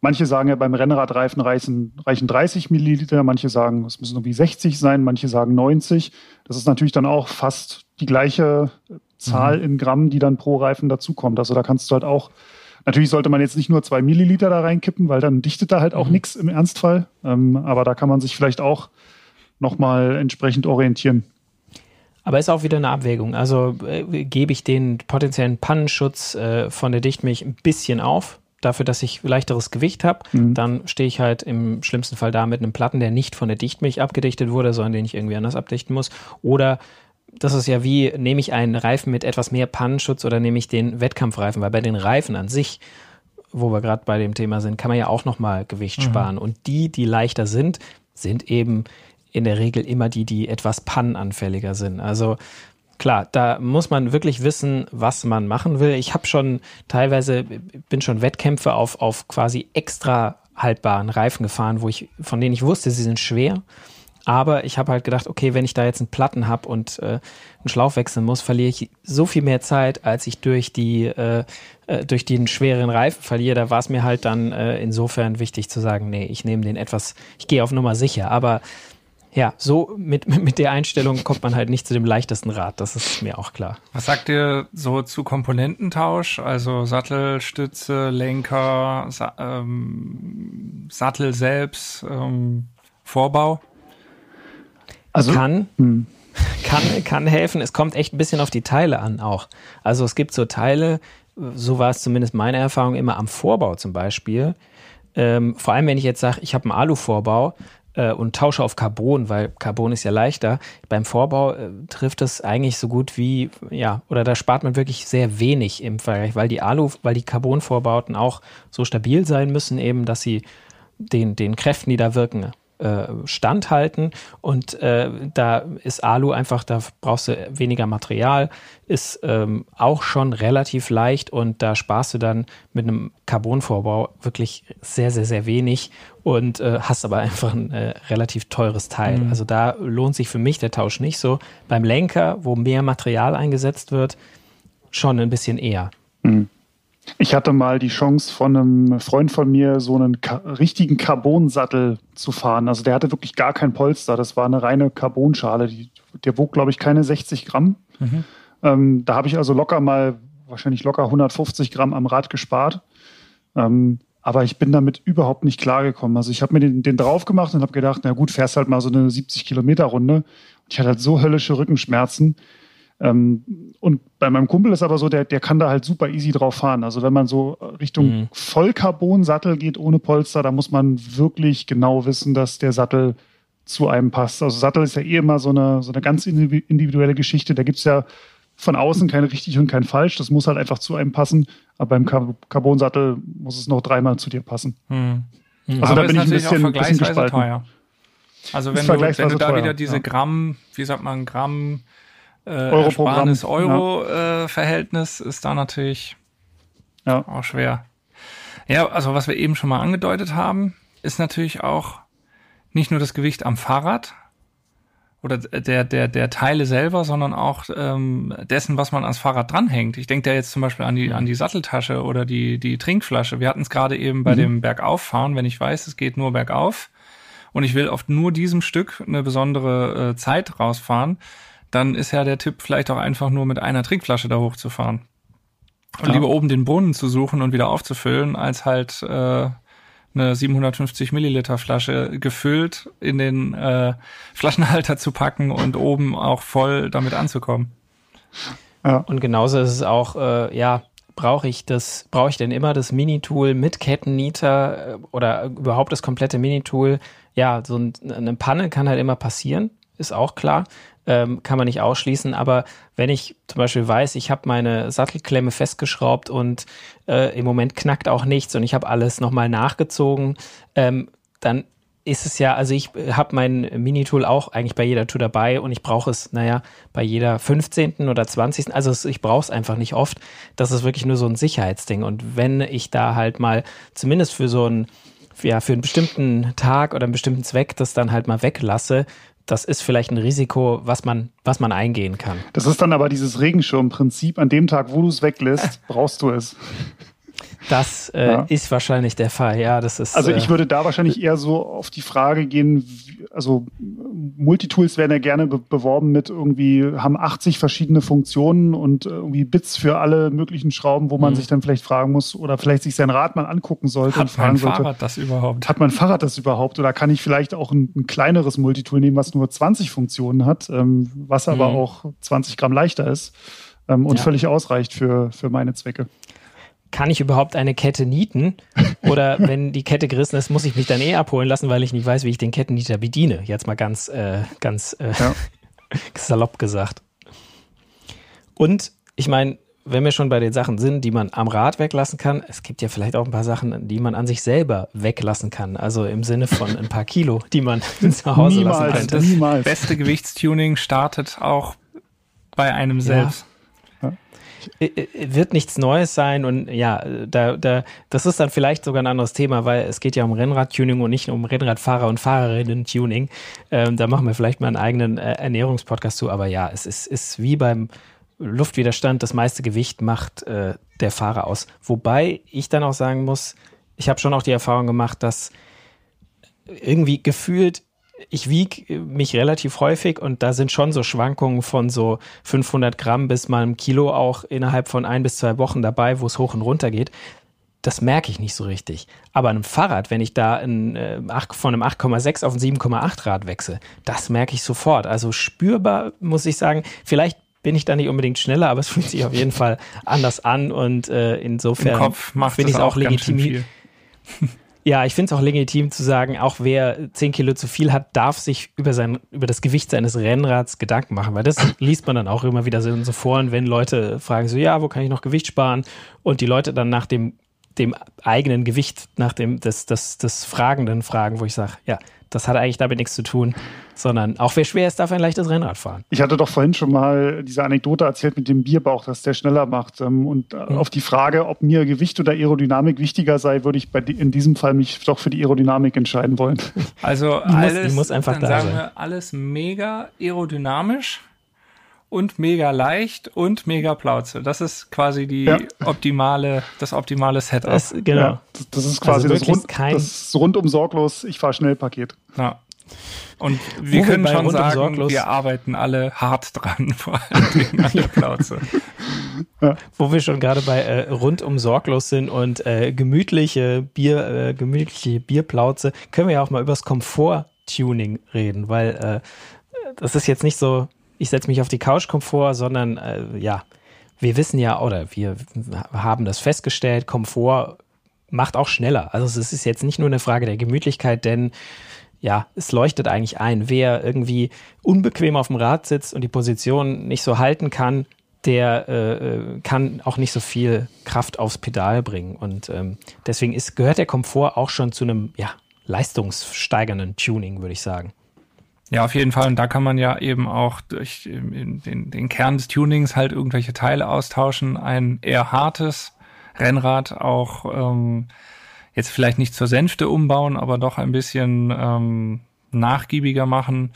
Speaker 4: Manche sagen ja, beim Rennradreifen reichen, reichen 30 Milliliter, manche sagen, es müssen irgendwie 60 sein, manche sagen 90. Das ist natürlich dann auch fast die gleiche Zahl mhm. in Gramm, die dann pro Reifen dazukommt. Also da kannst du halt auch, natürlich sollte man jetzt nicht nur zwei Milliliter da reinkippen, weil dann dichtet da halt auch mhm. nichts im Ernstfall. Ähm, aber da kann man sich vielleicht auch nochmal entsprechend orientieren.
Speaker 1: Aber ist auch wieder eine Abwägung. Also äh, gebe ich den potenziellen Pannenschutz äh, von der Dichtmilch ein bisschen auf, dafür, dass ich leichteres Gewicht habe, mhm. dann stehe ich halt im schlimmsten Fall da mit einem Platten, der nicht von der Dichtmilch abgedichtet wurde, sondern den ich irgendwie anders abdichten muss. Oder das ist ja wie, nehme ich einen Reifen mit etwas mehr Pannenschutz oder nehme ich den Wettkampfreifen, weil bei den Reifen an sich, wo wir gerade bei dem Thema sind, kann man ja auch nochmal Gewicht mhm. sparen. Und die, die leichter sind, sind eben in der Regel immer die, die etwas pannenanfälliger sind. Also klar, da muss man wirklich wissen, was man machen will. Ich habe schon teilweise, bin schon Wettkämpfe auf, auf quasi extra haltbaren Reifen gefahren, wo ich, von denen ich wusste, sie sind schwer. Aber ich habe halt gedacht, okay, wenn ich da jetzt einen Platten habe und äh, einen Schlauch wechseln muss, verliere ich so viel mehr Zeit, als ich durch die äh, äh durch den schweren Reifen verliere. Da war es mir halt dann äh, insofern wichtig zu sagen, nee, ich nehme den etwas, ich gehe auf Nummer sicher. Aber ja, so mit, mit der Einstellung kommt man halt nicht zu dem leichtesten Rad, das ist mir auch klar.
Speaker 3: Was sagt ihr so zu Komponententausch? Also Sattelstütze, Lenker, Sa ähm, Sattel selbst, ähm, Vorbau?
Speaker 1: Also kann, hm. kann, kann helfen. Es kommt echt ein bisschen auf die Teile an auch. Also es gibt so Teile, so war es zumindest meine Erfahrung immer am Vorbau zum Beispiel. Ähm, vor allem, wenn ich jetzt sage, ich habe einen Alu-Vorbau, äh, und tausche auf Carbon, weil Carbon ist ja leichter. Beim Vorbau äh, trifft es eigentlich so gut wie, ja, oder da spart man wirklich sehr wenig im Vergleich, weil die Alu, weil die Carbon-Vorbauten auch so stabil sein müssen, eben, dass sie den, den Kräften, die da wirken, äh, standhalten. Und äh, da ist Alu einfach, da brauchst du weniger Material, ist ähm, auch schon relativ leicht und da sparst du dann mit einem Carbonvorbau wirklich sehr, sehr, sehr wenig und äh, hast aber einfach ein äh, relativ teures Teil. Mhm. Also da lohnt sich für mich der Tausch nicht so. Beim Lenker, wo mehr Material eingesetzt wird, schon ein bisschen eher. Mhm.
Speaker 4: Ich hatte mal die Chance von einem Freund von mir, so einen richtigen Carbonsattel zu fahren. Also der hatte wirklich gar kein Polster. Das war eine reine Carbonschale. Die, der wog, glaube ich, keine 60 Gramm. Mhm. Ähm, da habe ich also locker mal, wahrscheinlich locker 150 Gramm am Rad gespart. Ähm, aber ich bin damit überhaupt nicht klargekommen. Also ich habe mir den, den drauf gemacht und habe gedacht, na gut, fährst halt mal so eine 70 Kilometer Runde. Und ich hatte halt so höllische Rückenschmerzen. Ähm, und bei meinem Kumpel ist aber so, der, der kann da halt super easy drauf fahren. Also wenn man so Richtung mhm. Vollcarbon-Sattel geht ohne Polster, da muss man wirklich genau wissen, dass der Sattel zu einem passt. Also Sattel ist ja eh immer so eine, so eine ganz individuelle Geschichte. Da gibt's ja von außen kein richtig und kein falsch. Das muss halt einfach zu einem passen. Aber beim Carbon-Sattel muss es noch dreimal zu dir passen. Hm.
Speaker 3: Also Aber da bin ich ein bisschen, ein bisschen gespalten. Teuer. Also wenn du, wenn du da teuer, wieder diese ja. Gramm, wie sagt man, Gramm äh, Euro Ersparnis Euro ja. äh, Verhältnis ist da natürlich ja. auch schwer. Ja, also was wir eben schon mal angedeutet haben, ist natürlich auch nicht nur das Gewicht am Fahrrad, oder der, der, der Teile selber, sondern auch ähm, dessen, was man ans Fahrrad dranhängt. Ich denke da jetzt zum Beispiel an die, an die Satteltasche oder die, die Trinkflasche. Wir hatten es gerade eben bei mhm. dem Bergauffahren, wenn ich weiß, es geht nur bergauf und ich will auf nur diesem Stück eine besondere äh, Zeit rausfahren, dann ist ja der Tipp vielleicht auch einfach nur mit einer Trinkflasche da hochzufahren. Und ja. lieber oben den Brunnen zu suchen und wieder aufzufüllen, als halt äh, eine 750 Milliliter Flasche gefüllt in den äh, Flaschenhalter zu packen und oben auch voll damit anzukommen.
Speaker 1: Ja. Und genauso ist es auch, äh, ja, brauche ich das, brauche ich denn immer das Mini-Tool mit Kettennieter äh, oder überhaupt das komplette Mini-Tool? Ja, so eine Panne kann halt immer passieren, ist auch klar ähm, kann man nicht ausschließen. Aber wenn ich zum Beispiel weiß, ich habe meine Sattelklemme festgeschraubt und äh, im Moment knackt auch nichts und ich habe alles nochmal nachgezogen, ähm, dann ist es ja, also ich habe mein Minitool auch eigentlich bei jeder Tour dabei und ich brauche es, naja, bei jeder 15. oder 20. Also ich brauche es einfach nicht oft. Das ist wirklich nur so ein Sicherheitsding. Und wenn ich da halt mal zumindest für so ein ja, für einen bestimmten Tag oder einen bestimmten Zweck das dann halt mal weglasse, das ist vielleicht ein Risiko, was man, was man eingehen kann.
Speaker 4: Das ist dann aber dieses Regenschirmprinzip. An dem Tag, wo du es weglässt, brauchst du es.
Speaker 1: Das äh, ja. ist wahrscheinlich der Fall, ja. Das ist,
Speaker 4: also ich äh, würde da wahrscheinlich eher so auf die Frage gehen, also Multitools werden ja gerne be beworben mit irgendwie, haben 80 verschiedene Funktionen und irgendwie Bits für alle möglichen Schrauben, wo man mhm. sich dann vielleicht fragen muss oder vielleicht sich sein Rad mal angucken sollte
Speaker 3: hat
Speaker 4: und fragen
Speaker 3: sollte. Hat mein Fahrrad das überhaupt?
Speaker 4: Hat mein Fahrrad das überhaupt? Oder kann ich vielleicht auch ein, ein kleineres Multitool nehmen, was nur 20 Funktionen hat, ähm, was aber mhm. auch 20 Gramm leichter ist ähm, und ja. völlig ausreicht für, für meine Zwecke
Speaker 1: kann ich überhaupt eine Kette nieten? Oder wenn die Kette gerissen ist, muss ich mich dann eh abholen lassen, weil ich nicht weiß, wie ich den Kettennieter bediene. Jetzt mal ganz, äh, ganz äh, ja. salopp gesagt. Und ich meine, wenn wir schon bei den Sachen sind, die man am Rad weglassen kann, es gibt ja vielleicht auch ein paar Sachen, die man an sich selber weglassen kann. Also im Sinne von ein paar Kilo, die man zu Hause niemals, lassen kann.
Speaker 3: Das niemals. beste Gewichtstuning startet auch bei einem selbst. Ja.
Speaker 1: Äh, äh, wird nichts Neues sein und ja, da, da, das ist dann vielleicht sogar ein anderes Thema, weil es geht ja um Rennradtuning und nicht um Rennradfahrer und Fahrerinnen-Tuning. Ähm, da machen wir vielleicht mal einen eigenen äh, Ernährungspodcast zu, aber ja, es ist, ist wie beim Luftwiderstand, das meiste Gewicht macht äh, der Fahrer aus. Wobei ich dann auch sagen muss, ich habe schon auch die Erfahrung gemacht, dass irgendwie gefühlt ich wiege mich relativ häufig und da sind schon so Schwankungen von so 500 Gramm bis mal einem Kilo auch innerhalb von ein bis zwei Wochen dabei, wo es hoch und runter geht. Das merke ich nicht so richtig. Aber an einem Fahrrad, wenn ich da ein, äh, von einem 8,6 auf ein 7,8 Rad wechsle, das merke ich sofort. Also spürbar muss ich sagen, vielleicht bin ich da nicht unbedingt schneller, aber es fühlt sich auf jeden Fall anders an und äh, insofern
Speaker 3: finde ich es auch legitim.
Speaker 1: Ja, ich finde es auch legitim zu sagen, auch wer 10 Kilo zu viel hat, darf sich über, sein, über das Gewicht seines Rennrads Gedanken machen, weil das liest man dann auch immer wieder so in so Foren, wenn Leute fragen so, ja, wo kann ich noch Gewicht sparen? Und die Leute dann nach dem, dem eigenen Gewicht, nach dem des, des, des Fragenden fragen, wo ich sage, ja, das hat eigentlich damit nichts zu tun, sondern auch wer schwer ist, darf ein leichtes Rennrad fahren.
Speaker 4: Ich hatte doch vorhin schon mal diese Anekdote erzählt mit dem Bierbauch, dass der schneller macht. Ähm, und mhm. auf die Frage, ob mir Gewicht oder Aerodynamik wichtiger sei, würde ich bei in diesem Fall mich doch für die Aerodynamik entscheiden wollen.
Speaker 3: Also alles, die muss einfach dann da sagen sein. wir alles mega aerodynamisch und mega leicht und mega Plauze. Das ist quasi die ja. optimale, das optimale Setup.
Speaker 1: Das, genau. Ja,
Speaker 4: das, das, ist quasi also das, rund, das rundum sorglos, ich fahre schnell Paket.
Speaker 1: Ja.
Speaker 3: Und wir können schon sagen, wir arbeiten alle hart dran, vor allem an der Plauze.
Speaker 1: Ja. Wo wir schon gerade bei äh, rundum sorglos sind und äh, gemütliche Bier, äh, gemütliche Bierplauze, können wir ja auch mal übers Komfort-Tuning reden, weil äh, das ist jetzt nicht so, ich setze mich auf die Couch Komfort, sondern äh, ja, wir wissen ja oder wir haben das festgestellt, Komfort macht auch schneller. Also es ist jetzt nicht nur eine Frage der Gemütlichkeit, denn ja, es leuchtet eigentlich ein. Wer irgendwie unbequem auf dem Rad sitzt und die Position nicht so halten kann, der äh, äh, kann auch nicht so viel Kraft aufs Pedal bringen. Und ähm, deswegen ist, gehört der Komfort auch schon zu einem ja, leistungssteigernden Tuning, würde ich sagen.
Speaker 3: Ja, auf jeden Fall. Und da kann man ja eben auch durch den, den Kern des Tunings halt irgendwelche Teile austauschen. Ein eher hartes Rennrad auch ähm, jetzt vielleicht nicht zur Sänfte umbauen, aber doch ein bisschen ähm, nachgiebiger machen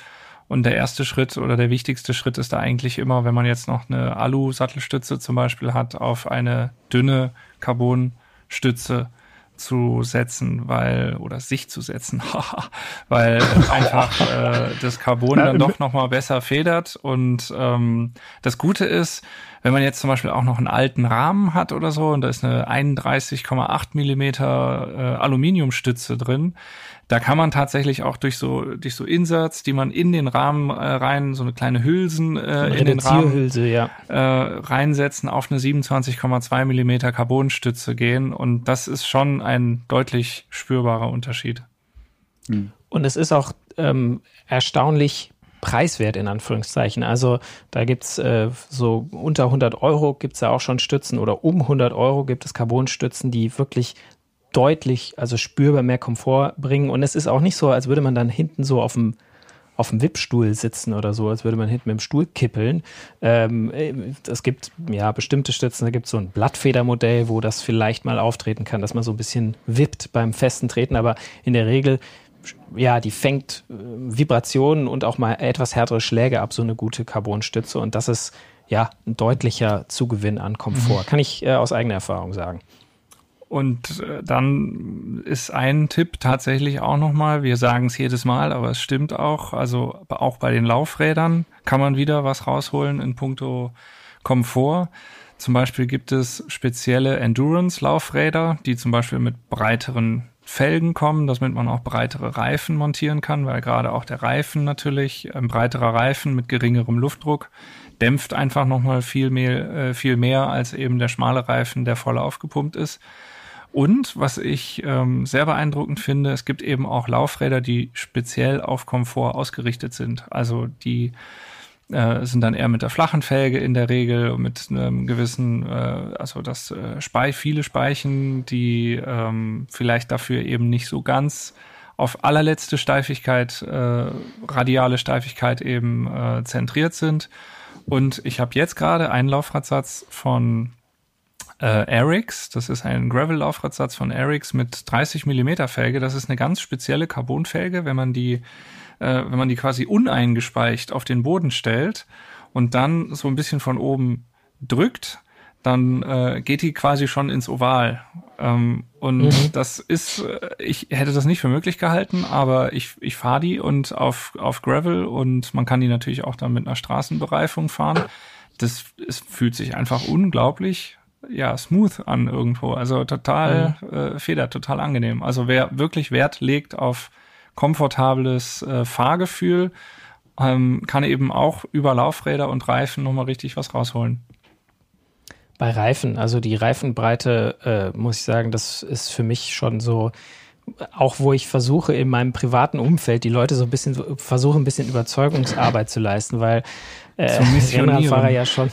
Speaker 3: und der erste Schritt oder der wichtigste Schritt ist da eigentlich immer, wenn man jetzt noch eine Alu-Sattelstütze zum Beispiel hat, auf eine dünne Carbon-Stütze zu setzen, weil oder sich zu setzen, weil einfach äh, das Carbon dann doch noch mal besser federt. Und ähm, das Gute ist, wenn man jetzt zum Beispiel auch noch einen alten Rahmen hat oder so und da ist eine 31,8 Millimeter äh, Aluminiumstütze drin, da kann man tatsächlich auch durch so durch so Inserts, die man in den Rahmen äh, rein, so eine kleine Hülsen äh, in den Rahmen
Speaker 1: ja.
Speaker 3: äh, reinsetzen, auf eine 27,2 Millimeter Carbonstütze gehen und das ist schon ein deutlich spürbarer Unterschied.
Speaker 1: Hm. Und es ist auch ähm, erstaunlich preiswert in Anführungszeichen. Also da gibt's äh, so unter 100 Euro gibt's da auch schon Stützen oder um 100 Euro gibt es Carbonstützen, die wirklich deutlich, also spürbar mehr Komfort bringen. Und es ist auch nicht so, als würde man dann hinten so auf dem auf dem Wippstuhl sitzen oder so, als würde man hinten mit dem Stuhl kippeln. Ähm, es gibt ja bestimmte Stützen, da gibt es so ein Blattfedermodell, wo das vielleicht mal auftreten kann, dass man so ein bisschen wippt beim festen Treten, aber in der Regel, ja, die fängt äh, Vibrationen und auch mal etwas härtere Schläge ab, so eine gute Carbonstütze. Und das ist ja ein deutlicher Zugewinn an Komfort, mhm. kann ich äh, aus eigener Erfahrung sagen.
Speaker 3: Und äh, dann ist ein Tipp tatsächlich auch nochmal, wir sagen es jedes Mal, aber es stimmt auch, also auch bei den Laufrädern kann man wieder was rausholen in puncto Komfort. Zum Beispiel gibt es spezielle Endurance-Laufräder, die zum Beispiel mit breiteren Felgen kommen, damit man auch breitere Reifen montieren kann, weil gerade auch der Reifen natürlich, ein breiterer Reifen mit geringerem Luftdruck, dämpft einfach nochmal viel mehr, äh, viel mehr als eben der schmale Reifen, der voll aufgepumpt ist. Und was ich ähm, sehr beeindruckend finde, es gibt eben auch Laufräder, die speziell auf Komfort ausgerichtet sind. Also die äh, sind dann eher mit der flachen Felge in der Regel und mit einem gewissen, äh, also das äh, Spei, viele Speichen, die ähm, vielleicht dafür eben nicht so ganz auf allerletzte Steifigkeit, äh, radiale Steifigkeit eben äh, zentriert sind. Und ich habe jetzt gerade einen Laufradsatz von äh, Arix. Das ist ein Gravel-Laufradsatz von Arix mit 30 Millimeter Felge. Das ist eine ganz spezielle Carbonfelge, wenn man die, äh, wenn man die quasi uneingespeicht auf den Boden stellt und dann so ein bisschen von oben drückt, dann äh, geht die quasi schon ins Oval. Ähm, und mhm. das ist, äh, ich hätte das nicht für möglich gehalten, aber ich, ich fahre die und auf, auf Gravel und man kann die natürlich auch dann mit einer Straßenbereifung fahren. Das es fühlt sich einfach unglaublich ja, smooth an irgendwo. Also total mhm. äh, federt, total angenehm. Also wer wirklich Wert legt auf komfortables äh, Fahrgefühl, ähm, kann eben auch über Laufräder und Reifen nochmal richtig was rausholen.
Speaker 1: Bei Reifen, also die Reifenbreite, äh, muss ich sagen, das ist für mich schon so, auch wo ich versuche in meinem privaten Umfeld die Leute so ein bisschen versuche ein bisschen Überzeugungsarbeit zu leisten, weil äh, Rennradfahrer ja schon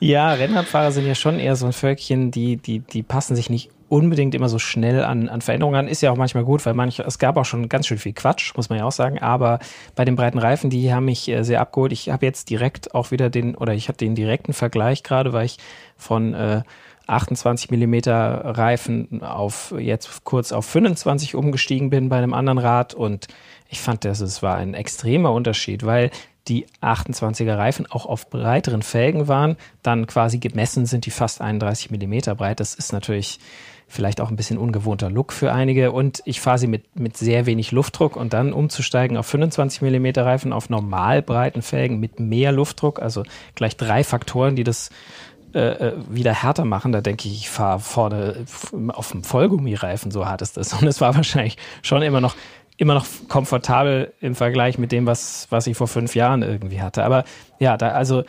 Speaker 1: ja, Rennradfahrer sind ja schon eher so ein Völkchen, die, die, die passen sich nicht unbedingt immer so schnell an, an Veränderungen an. Ist ja auch manchmal gut, weil manche, es gab auch schon ganz schön viel Quatsch, muss man ja auch sagen. Aber bei den breiten Reifen, die haben mich äh, sehr abgeholt. Ich habe jetzt direkt auch wieder den, oder ich hatte den direkten Vergleich gerade, weil ich von äh, 28 Millimeter Reifen auf jetzt kurz auf 25 umgestiegen bin bei einem anderen Rad und ich fand, dass es war ein extremer Unterschied, weil die 28er Reifen auch auf breiteren Felgen waren, dann quasi gemessen sind die fast 31 Millimeter breit. Das ist natürlich vielleicht auch ein bisschen ungewohnter Look für einige. Und ich fahre sie mit, mit sehr wenig Luftdruck und dann umzusteigen auf 25 Millimeter Reifen auf normal breiten Felgen mit mehr Luftdruck, also gleich drei Faktoren, die das äh, äh wieder härter machen. Da denke ich, ich fahre vorne auf dem Vollgummireifen, so hart ist das. Und es war wahrscheinlich schon immer noch immer noch komfortabel im Vergleich mit dem, was, was ich vor fünf Jahren irgendwie hatte. Aber ja, da, also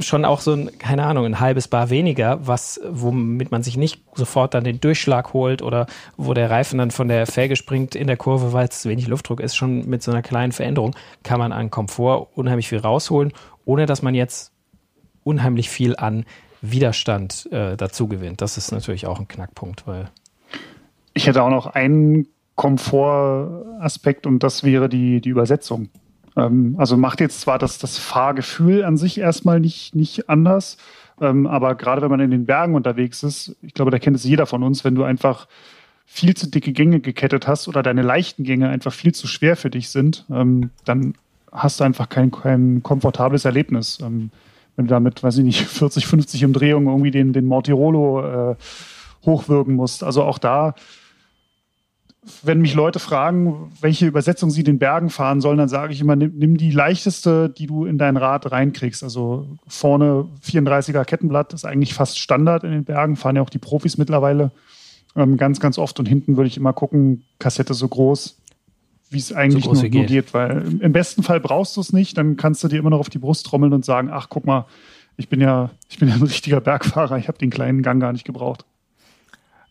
Speaker 1: schon auch so ein, keine Ahnung, ein halbes Bar weniger, was, womit man sich nicht sofort dann den Durchschlag holt oder wo der Reifen dann von der Felge springt in der Kurve, weil es zu wenig Luftdruck ist, schon mit so einer kleinen Veränderung kann man an Komfort unheimlich viel rausholen, ohne dass man jetzt unheimlich viel an Widerstand äh, dazu gewinnt. Das ist natürlich auch ein Knackpunkt, weil.
Speaker 4: Ich hätte auch noch einen Komfortaspekt und das wäre die, die Übersetzung. Ähm, also macht jetzt zwar das, das Fahrgefühl an sich erstmal nicht, nicht anders, ähm, aber gerade wenn man in den Bergen unterwegs ist, ich glaube, da kennt es jeder von uns, wenn du einfach viel zu dicke Gänge gekettet hast oder deine leichten Gänge einfach viel zu schwer für dich sind, ähm, dann hast du einfach kein, kein komfortables Erlebnis. Ähm, wenn du damit, weiß ich nicht, 40, 50 Umdrehungen irgendwie den, den Mortirolo äh, hochwirken musst. Also auch da wenn mich Leute fragen, welche Übersetzung sie den Bergen fahren sollen, dann sage ich immer, nimm, nimm, die leichteste, die du in dein Rad reinkriegst. Also vorne 34er Kettenblatt ist eigentlich fast Standard in den Bergen, fahren ja auch die Profis mittlerweile ähm, ganz, ganz oft. Und hinten würde ich immer gucken, Kassette so groß, wie es eigentlich so nur, nur, geht. Weil im besten Fall brauchst du es nicht, dann kannst du dir immer noch auf die Brust trommeln und sagen, ach guck mal, ich bin ja, ich bin ja ein richtiger Bergfahrer, ich habe den kleinen Gang gar nicht gebraucht.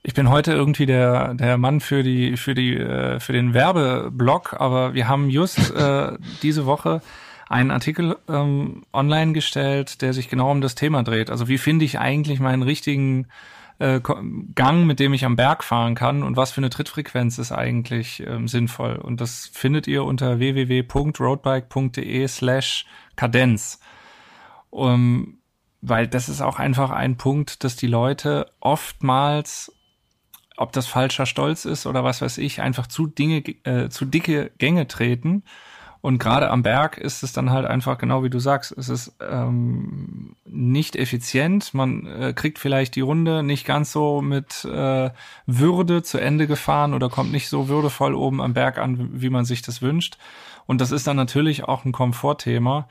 Speaker 3: Ich bin heute irgendwie der, der Mann für die, für die, äh, für den Werbeblock, aber wir haben just äh, diese Woche einen Artikel ähm, online gestellt, der sich genau um das Thema dreht. Also wie finde ich eigentlich meinen richtigen äh, Gang, mit dem ich am Berg fahren kann und was für eine Trittfrequenz ist eigentlich ähm, sinnvoll. Und das findet ihr unter www.roadbike.de slash Kadenz. Um, weil das ist auch einfach ein Punkt, dass die Leute oftmals ob das falscher Stolz ist oder was weiß ich, einfach zu Dinge, äh, zu dicke Gänge treten. Und gerade am Berg ist es dann halt einfach genau wie du sagst, es ist ähm, nicht effizient. Man äh, kriegt vielleicht die Runde nicht ganz so mit äh, Würde zu Ende gefahren oder kommt nicht so würdevoll oben am Berg an, wie man sich das wünscht. Und das ist dann natürlich auch ein Komfortthema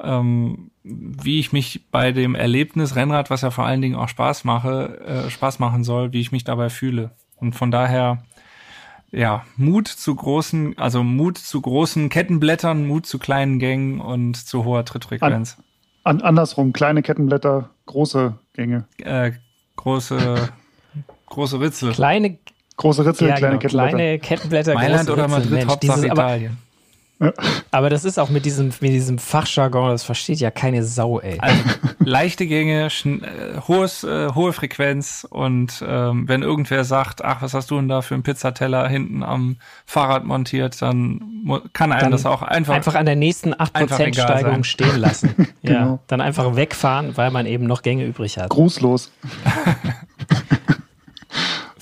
Speaker 3: ähm, wie ich mich bei dem Erlebnis Rennrad, was ja vor allen Dingen auch Spaß mache, äh, Spaß machen soll, wie ich mich dabei fühle. Und von daher, ja, Mut zu großen, also Mut zu großen Kettenblättern, Mut zu kleinen Gängen und zu hoher Trittfrequenz.
Speaker 4: An, an, andersrum, kleine Kettenblätter, große Gänge.
Speaker 3: Äh, große, große Ritzel.
Speaker 1: Kleine,
Speaker 4: große Ritzel, ja, kleine
Speaker 1: genau, Kettenblätter. Kleine Kettenblätter,
Speaker 3: Mailand oder Madrid, Mensch, Hauptsache dieses, Italien.
Speaker 1: Aber das ist auch mit diesem, mit diesem Fachjargon, das versteht ja keine Sau, ey.
Speaker 3: Also, leichte Gänge, äh, hohes, äh, hohe Frequenz und ähm, wenn irgendwer sagt, ach, was hast du denn da für einen Pizzateller hinten am Fahrrad montiert, dann kann einem dann das auch einfach
Speaker 1: einfach an der nächsten 8% Steigerung stehen lassen. ja, genau. dann einfach wegfahren, weil man eben noch Gänge übrig hat.
Speaker 4: Grußlos.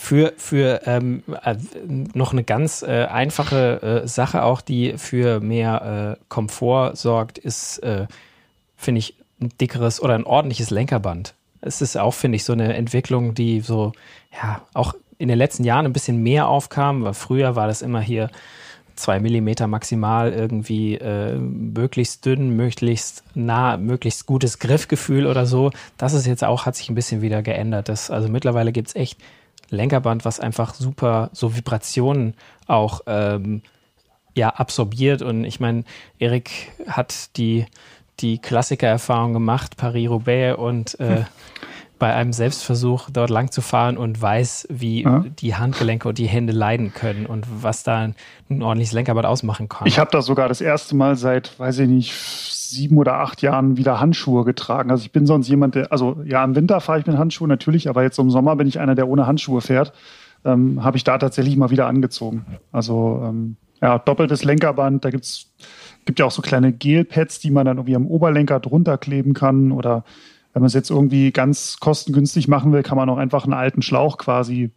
Speaker 1: Für, für ähm, äh, noch eine ganz äh, einfache äh, Sache auch, die für mehr äh, Komfort sorgt, ist, äh, finde ich, ein dickeres oder ein ordentliches Lenkerband. Es ist auch, finde ich, so eine Entwicklung, die so, ja, auch in den letzten Jahren ein bisschen mehr aufkam, weil früher war das immer hier zwei Millimeter maximal irgendwie äh, möglichst dünn, möglichst nah, möglichst gutes Griffgefühl oder so. Das ist jetzt auch, hat sich ein bisschen wieder geändert. Das, also mittlerweile gibt es echt Lenkerband, was einfach super so Vibrationen auch ähm, ja, absorbiert. Und ich meine, Erik hat die, die Klassiker-Erfahrung gemacht, Paris-Roubaix und äh, hm. Bei einem Selbstversuch dort lang zu fahren und weiß, wie ja. die Handgelenke und die Hände leiden können und was da ein, ordentliches Lenkerband ausmachen kann.
Speaker 4: Ich habe da sogar das erste Mal seit, weiß ich nicht, sieben oder acht Jahren wieder Handschuhe getragen. Also ich bin sonst jemand, der, also ja, im Winter fahre ich mit Handschuhen natürlich, aber jetzt im Sommer bin ich einer, der ohne Handschuhe fährt. Ähm, habe ich da tatsächlich mal wieder angezogen. Also ähm, ja, doppeltes Lenkerband, da gibt's gibt ja auch so kleine Gelpads, die man dann irgendwie am Oberlenker drunter kleben kann. Oder wenn man es jetzt irgendwie ganz kostengünstig machen will, kann man auch einfach einen alten Schlauch quasi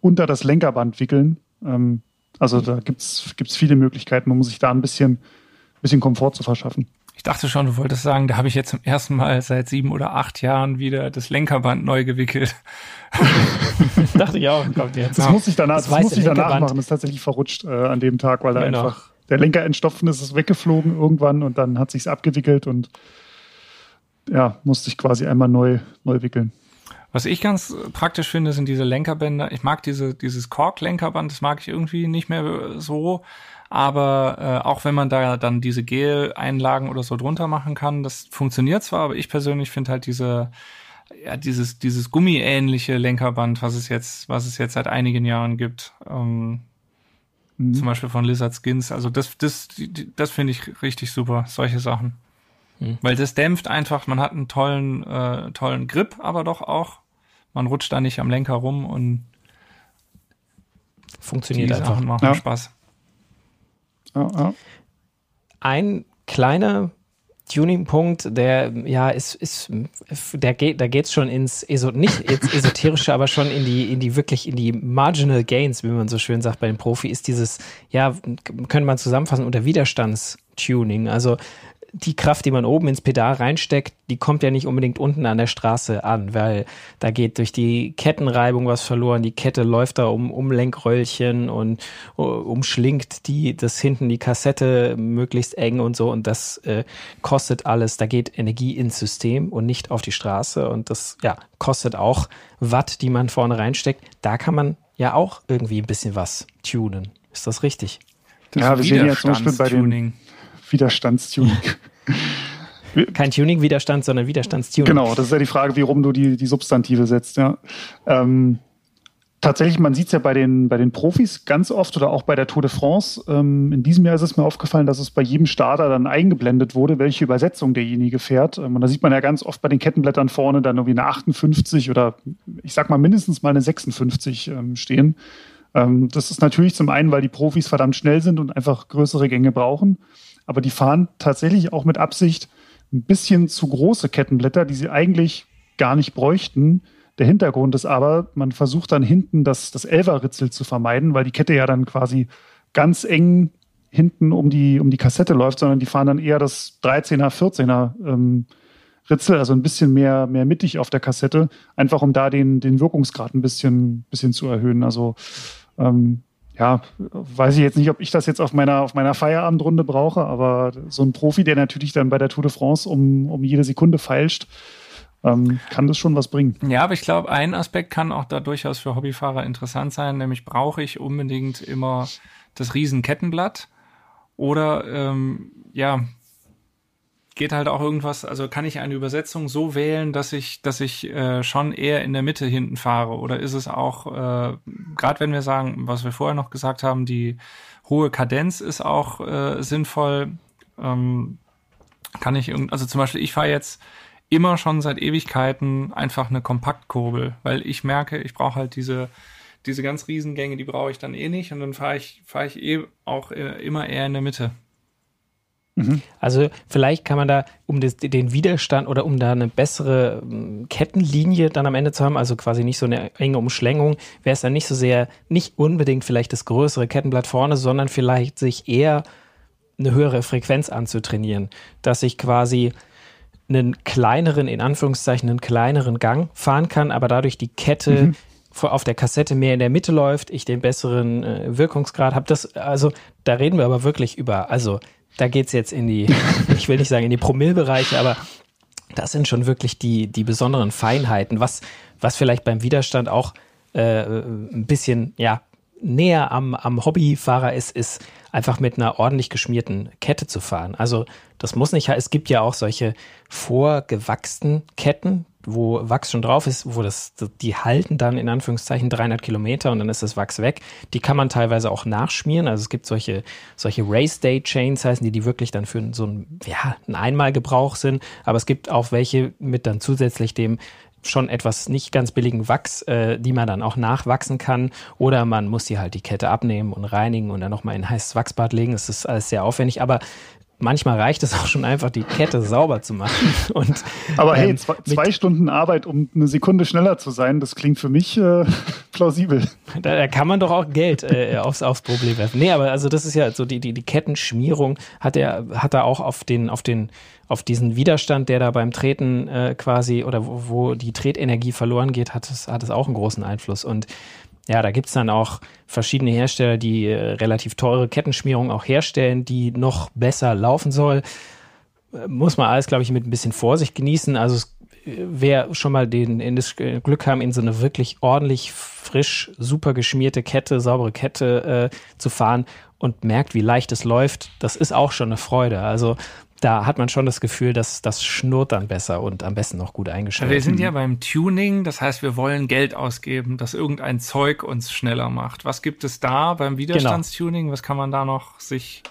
Speaker 4: unter das Lenkerband wickeln. Ähm, also da gibt es viele Möglichkeiten, um sich da ein bisschen, bisschen Komfort zu verschaffen.
Speaker 3: Ich dachte schon, du wolltest sagen, da habe ich jetzt zum ersten Mal seit sieben oder acht Jahren wieder das Lenkerband neu gewickelt.
Speaker 4: dachte ich auch. Kommt jetzt. Das muss ich danach, das, das muss ich danach machen. Das ist tatsächlich verrutscht äh, an dem Tag, weil da genau. einfach der Lenker entstopfen ist, ist weggeflogen irgendwann und dann hat sich's abgewickelt und ja, musste ich quasi einmal neu, neu wickeln.
Speaker 3: Was ich ganz praktisch finde, sind diese Lenkerbänder. Ich mag diese, dieses Kork-Lenkerband, das mag ich irgendwie nicht mehr so. Aber äh, auch wenn man da dann diese Gel-Einlagen oder so drunter machen kann, das funktioniert zwar, aber ich persönlich finde halt diese, ja, dieses, dieses gummiähnliche Lenkerband, was es jetzt, was es jetzt seit einigen Jahren gibt, ähm, mhm. zum Beispiel von Lizard Skins, also das, das, das finde ich richtig super, solche Sachen. Mhm. Weil das dämpft einfach, man hat einen tollen, äh, tollen Grip, aber doch auch. Man rutscht da nicht am Lenker rum und
Speaker 1: funktioniert die einfach.
Speaker 3: Sachen machen ja. Spaß.
Speaker 1: Oh, oh. Ein kleiner Tuning-Punkt, der ja ist, ist der geht, da geht's schon ins Eso, nicht ins esoterische, aber schon in die, in die wirklich in die Marginal Gains, wie man so schön sagt bei den Profi, ist dieses, ja, könnte man zusammenfassen unter Widerstandstuning. Also die Kraft, die man oben ins Pedal reinsteckt, die kommt ja nicht unbedingt unten an der Straße an, weil da geht durch die Kettenreibung was verloren. Die Kette läuft da um, um Lenkröllchen und uh, umschlingt die, das hinten die Kassette möglichst eng und so. Und das äh, kostet alles. Da geht Energie ins System und nicht auf die Straße. Und das, ja, kostet auch Watt, die man vorne reinsteckt. Da kann man ja auch irgendwie ein bisschen was tunen. Ist das richtig?
Speaker 4: Das ja, wir sehen ja zum Beispiel bei den Widerstandstuning.
Speaker 1: Kein Tuning-Widerstand, sondern Widerstandstuning.
Speaker 4: Genau, das ist ja die Frage, wie rum du die, die Substantive setzt. Ja. Ähm, tatsächlich, man sieht es ja bei den, bei den Profis ganz oft oder auch bei der Tour de France. Ähm, in diesem Jahr ist es mir aufgefallen, dass es bei jedem Starter dann eingeblendet wurde, welche Übersetzung derjenige fährt. Ähm, und da sieht man ja ganz oft bei den Kettenblättern vorne dann irgendwie eine 58 oder ich sag mal mindestens mal eine 56 ähm, stehen. Ähm, das ist natürlich zum einen, weil die Profis verdammt schnell sind und einfach größere Gänge brauchen aber die fahren tatsächlich auch mit Absicht ein bisschen zu große Kettenblätter, die sie eigentlich gar nicht bräuchten. Der Hintergrund ist aber, man versucht dann hinten das, das Elferritzel zu vermeiden, weil die Kette ja dann quasi ganz eng hinten um die, um die Kassette läuft, sondern die fahren dann eher das 13er, 14er ähm, Ritzel, also ein bisschen mehr, mehr mittig auf der Kassette, einfach um da den, den Wirkungsgrad ein bisschen, bisschen zu erhöhen. Also ähm, ja, weiß ich jetzt nicht, ob ich das jetzt auf meiner, auf meiner Feierabendrunde brauche, aber so ein Profi, der natürlich dann bei der Tour de France um, um jede Sekunde feilscht, ähm, kann das schon was bringen.
Speaker 3: Ja, aber ich glaube, ein Aspekt kann auch da durchaus für Hobbyfahrer interessant sein, nämlich brauche ich unbedingt immer das Riesenkettenblatt oder ähm, ja, geht halt auch irgendwas, also kann ich eine Übersetzung so wählen, dass ich, dass ich äh, schon eher in der Mitte hinten fahre? Oder ist es auch, äh, gerade wenn wir sagen, was wir vorher noch gesagt haben, die hohe Kadenz ist auch äh, sinnvoll, ähm, kann ich irgend, also zum Beispiel, ich fahre jetzt immer schon seit Ewigkeiten einfach eine Kompaktkurbel, weil ich merke, ich brauche halt diese diese ganz Riesengänge, die brauche ich dann eh nicht und dann fahre ich fahre ich eh auch äh, immer eher in der Mitte.
Speaker 1: Mhm. Also vielleicht kann man da, um das, den Widerstand oder um da eine bessere ähm, Kettenlinie dann am Ende zu haben, also quasi nicht so eine enge Umschlängung, wäre es dann nicht so sehr, nicht unbedingt vielleicht das größere Kettenblatt vorne, sondern vielleicht sich eher eine höhere Frequenz anzutrainieren, dass ich quasi einen kleineren, in Anführungszeichen, einen kleineren Gang fahren kann, aber dadurch die Kette mhm auf der Kassette mehr in der Mitte läuft, ich den besseren äh, Wirkungsgrad habe. Das, also da reden wir aber wirklich über, also da geht es jetzt in die, ich will nicht sagen in die Promillbereiche, aber das sind schon wirklich die, die besonderen Feinheiten, was, was vielleicht beim Widerstand auch äh, ein bisschen ja, näher am, am Hobbyfahrer ist, ist einfach mit einer ordentlich geschmierten Kette zu fahren. Also das muss nicht, es gibt ja auch solche vorgewachsenen Ketten, wo Wachs schon drauf ist, wo das, die halten dann in Anführungszeichen 300 Kilometer und dann ist das Wachs weg. Die kann man teilweise auch nachschmieren. Also es gibt solche, solche Race Day Chains heißen die, die wirklich dann für so ein, ja, ein Einmalgebrauch sind. Aber es gibt auch welche mit dann zusätzlich dem schon etwas nicht ganz billigen Wachs, äh, die man dann auch nachwachsen kann. Oder man muss die halt die Kette abnehmen und reinigen und dann nochmal in ein heißes Wachsbad legen. Das ist alles sehr aufwendig. Aber manchmal reicht es auch schon einfach, die Kette sauber zu machen. Und,
Speaker 4: Aber hey, ähm, zwei, zwei Stunden Arbeit, um eine Sekunde schneller zu sein, das klingt für mich äh, plausibel.
Speaker 1: Da, da, kann man doch auch Geld äh, aufs, aufs Problem werfen. Nee, aber also das ist ja so die, die, die Kettenschmierung hat er, hat er auch auf den, auf den, auf diesen Widerstand, der da beim Treten äh, quasi oder wo, wo die Tretenergie verloren geht, hat es, hat es auch einen großen Einfluss. Und ja, da gibt's dann auch verschiedene Hersteller, die äh, relativ teure Kettenschmierung auch herstellen, die noch besser laufen soll. Äh, muss man alles, glaube ich, mit ein bisschen Vorsicht genießen. Also es, äh, wer schon mal den, in das Glück haben, in so eine wirklich ordentlich frisch, super geschmierte Kette, saubere Kette äh, zu fahren und merkt, wie leicht es läuft, das ist auch schon eine Freude. Also da hat man schon das Gefühl, dass das schnurrt dann besser und am besten noch gut eingestellt.
Speaker 3: Wir sind ja beim Tuning, das heißt, wir wollen Geld ausgeben, dass irgendein Zeug uns schneller macht. Was gibt es da beim Widerstandstuning? Genau. Was kann man da noch sich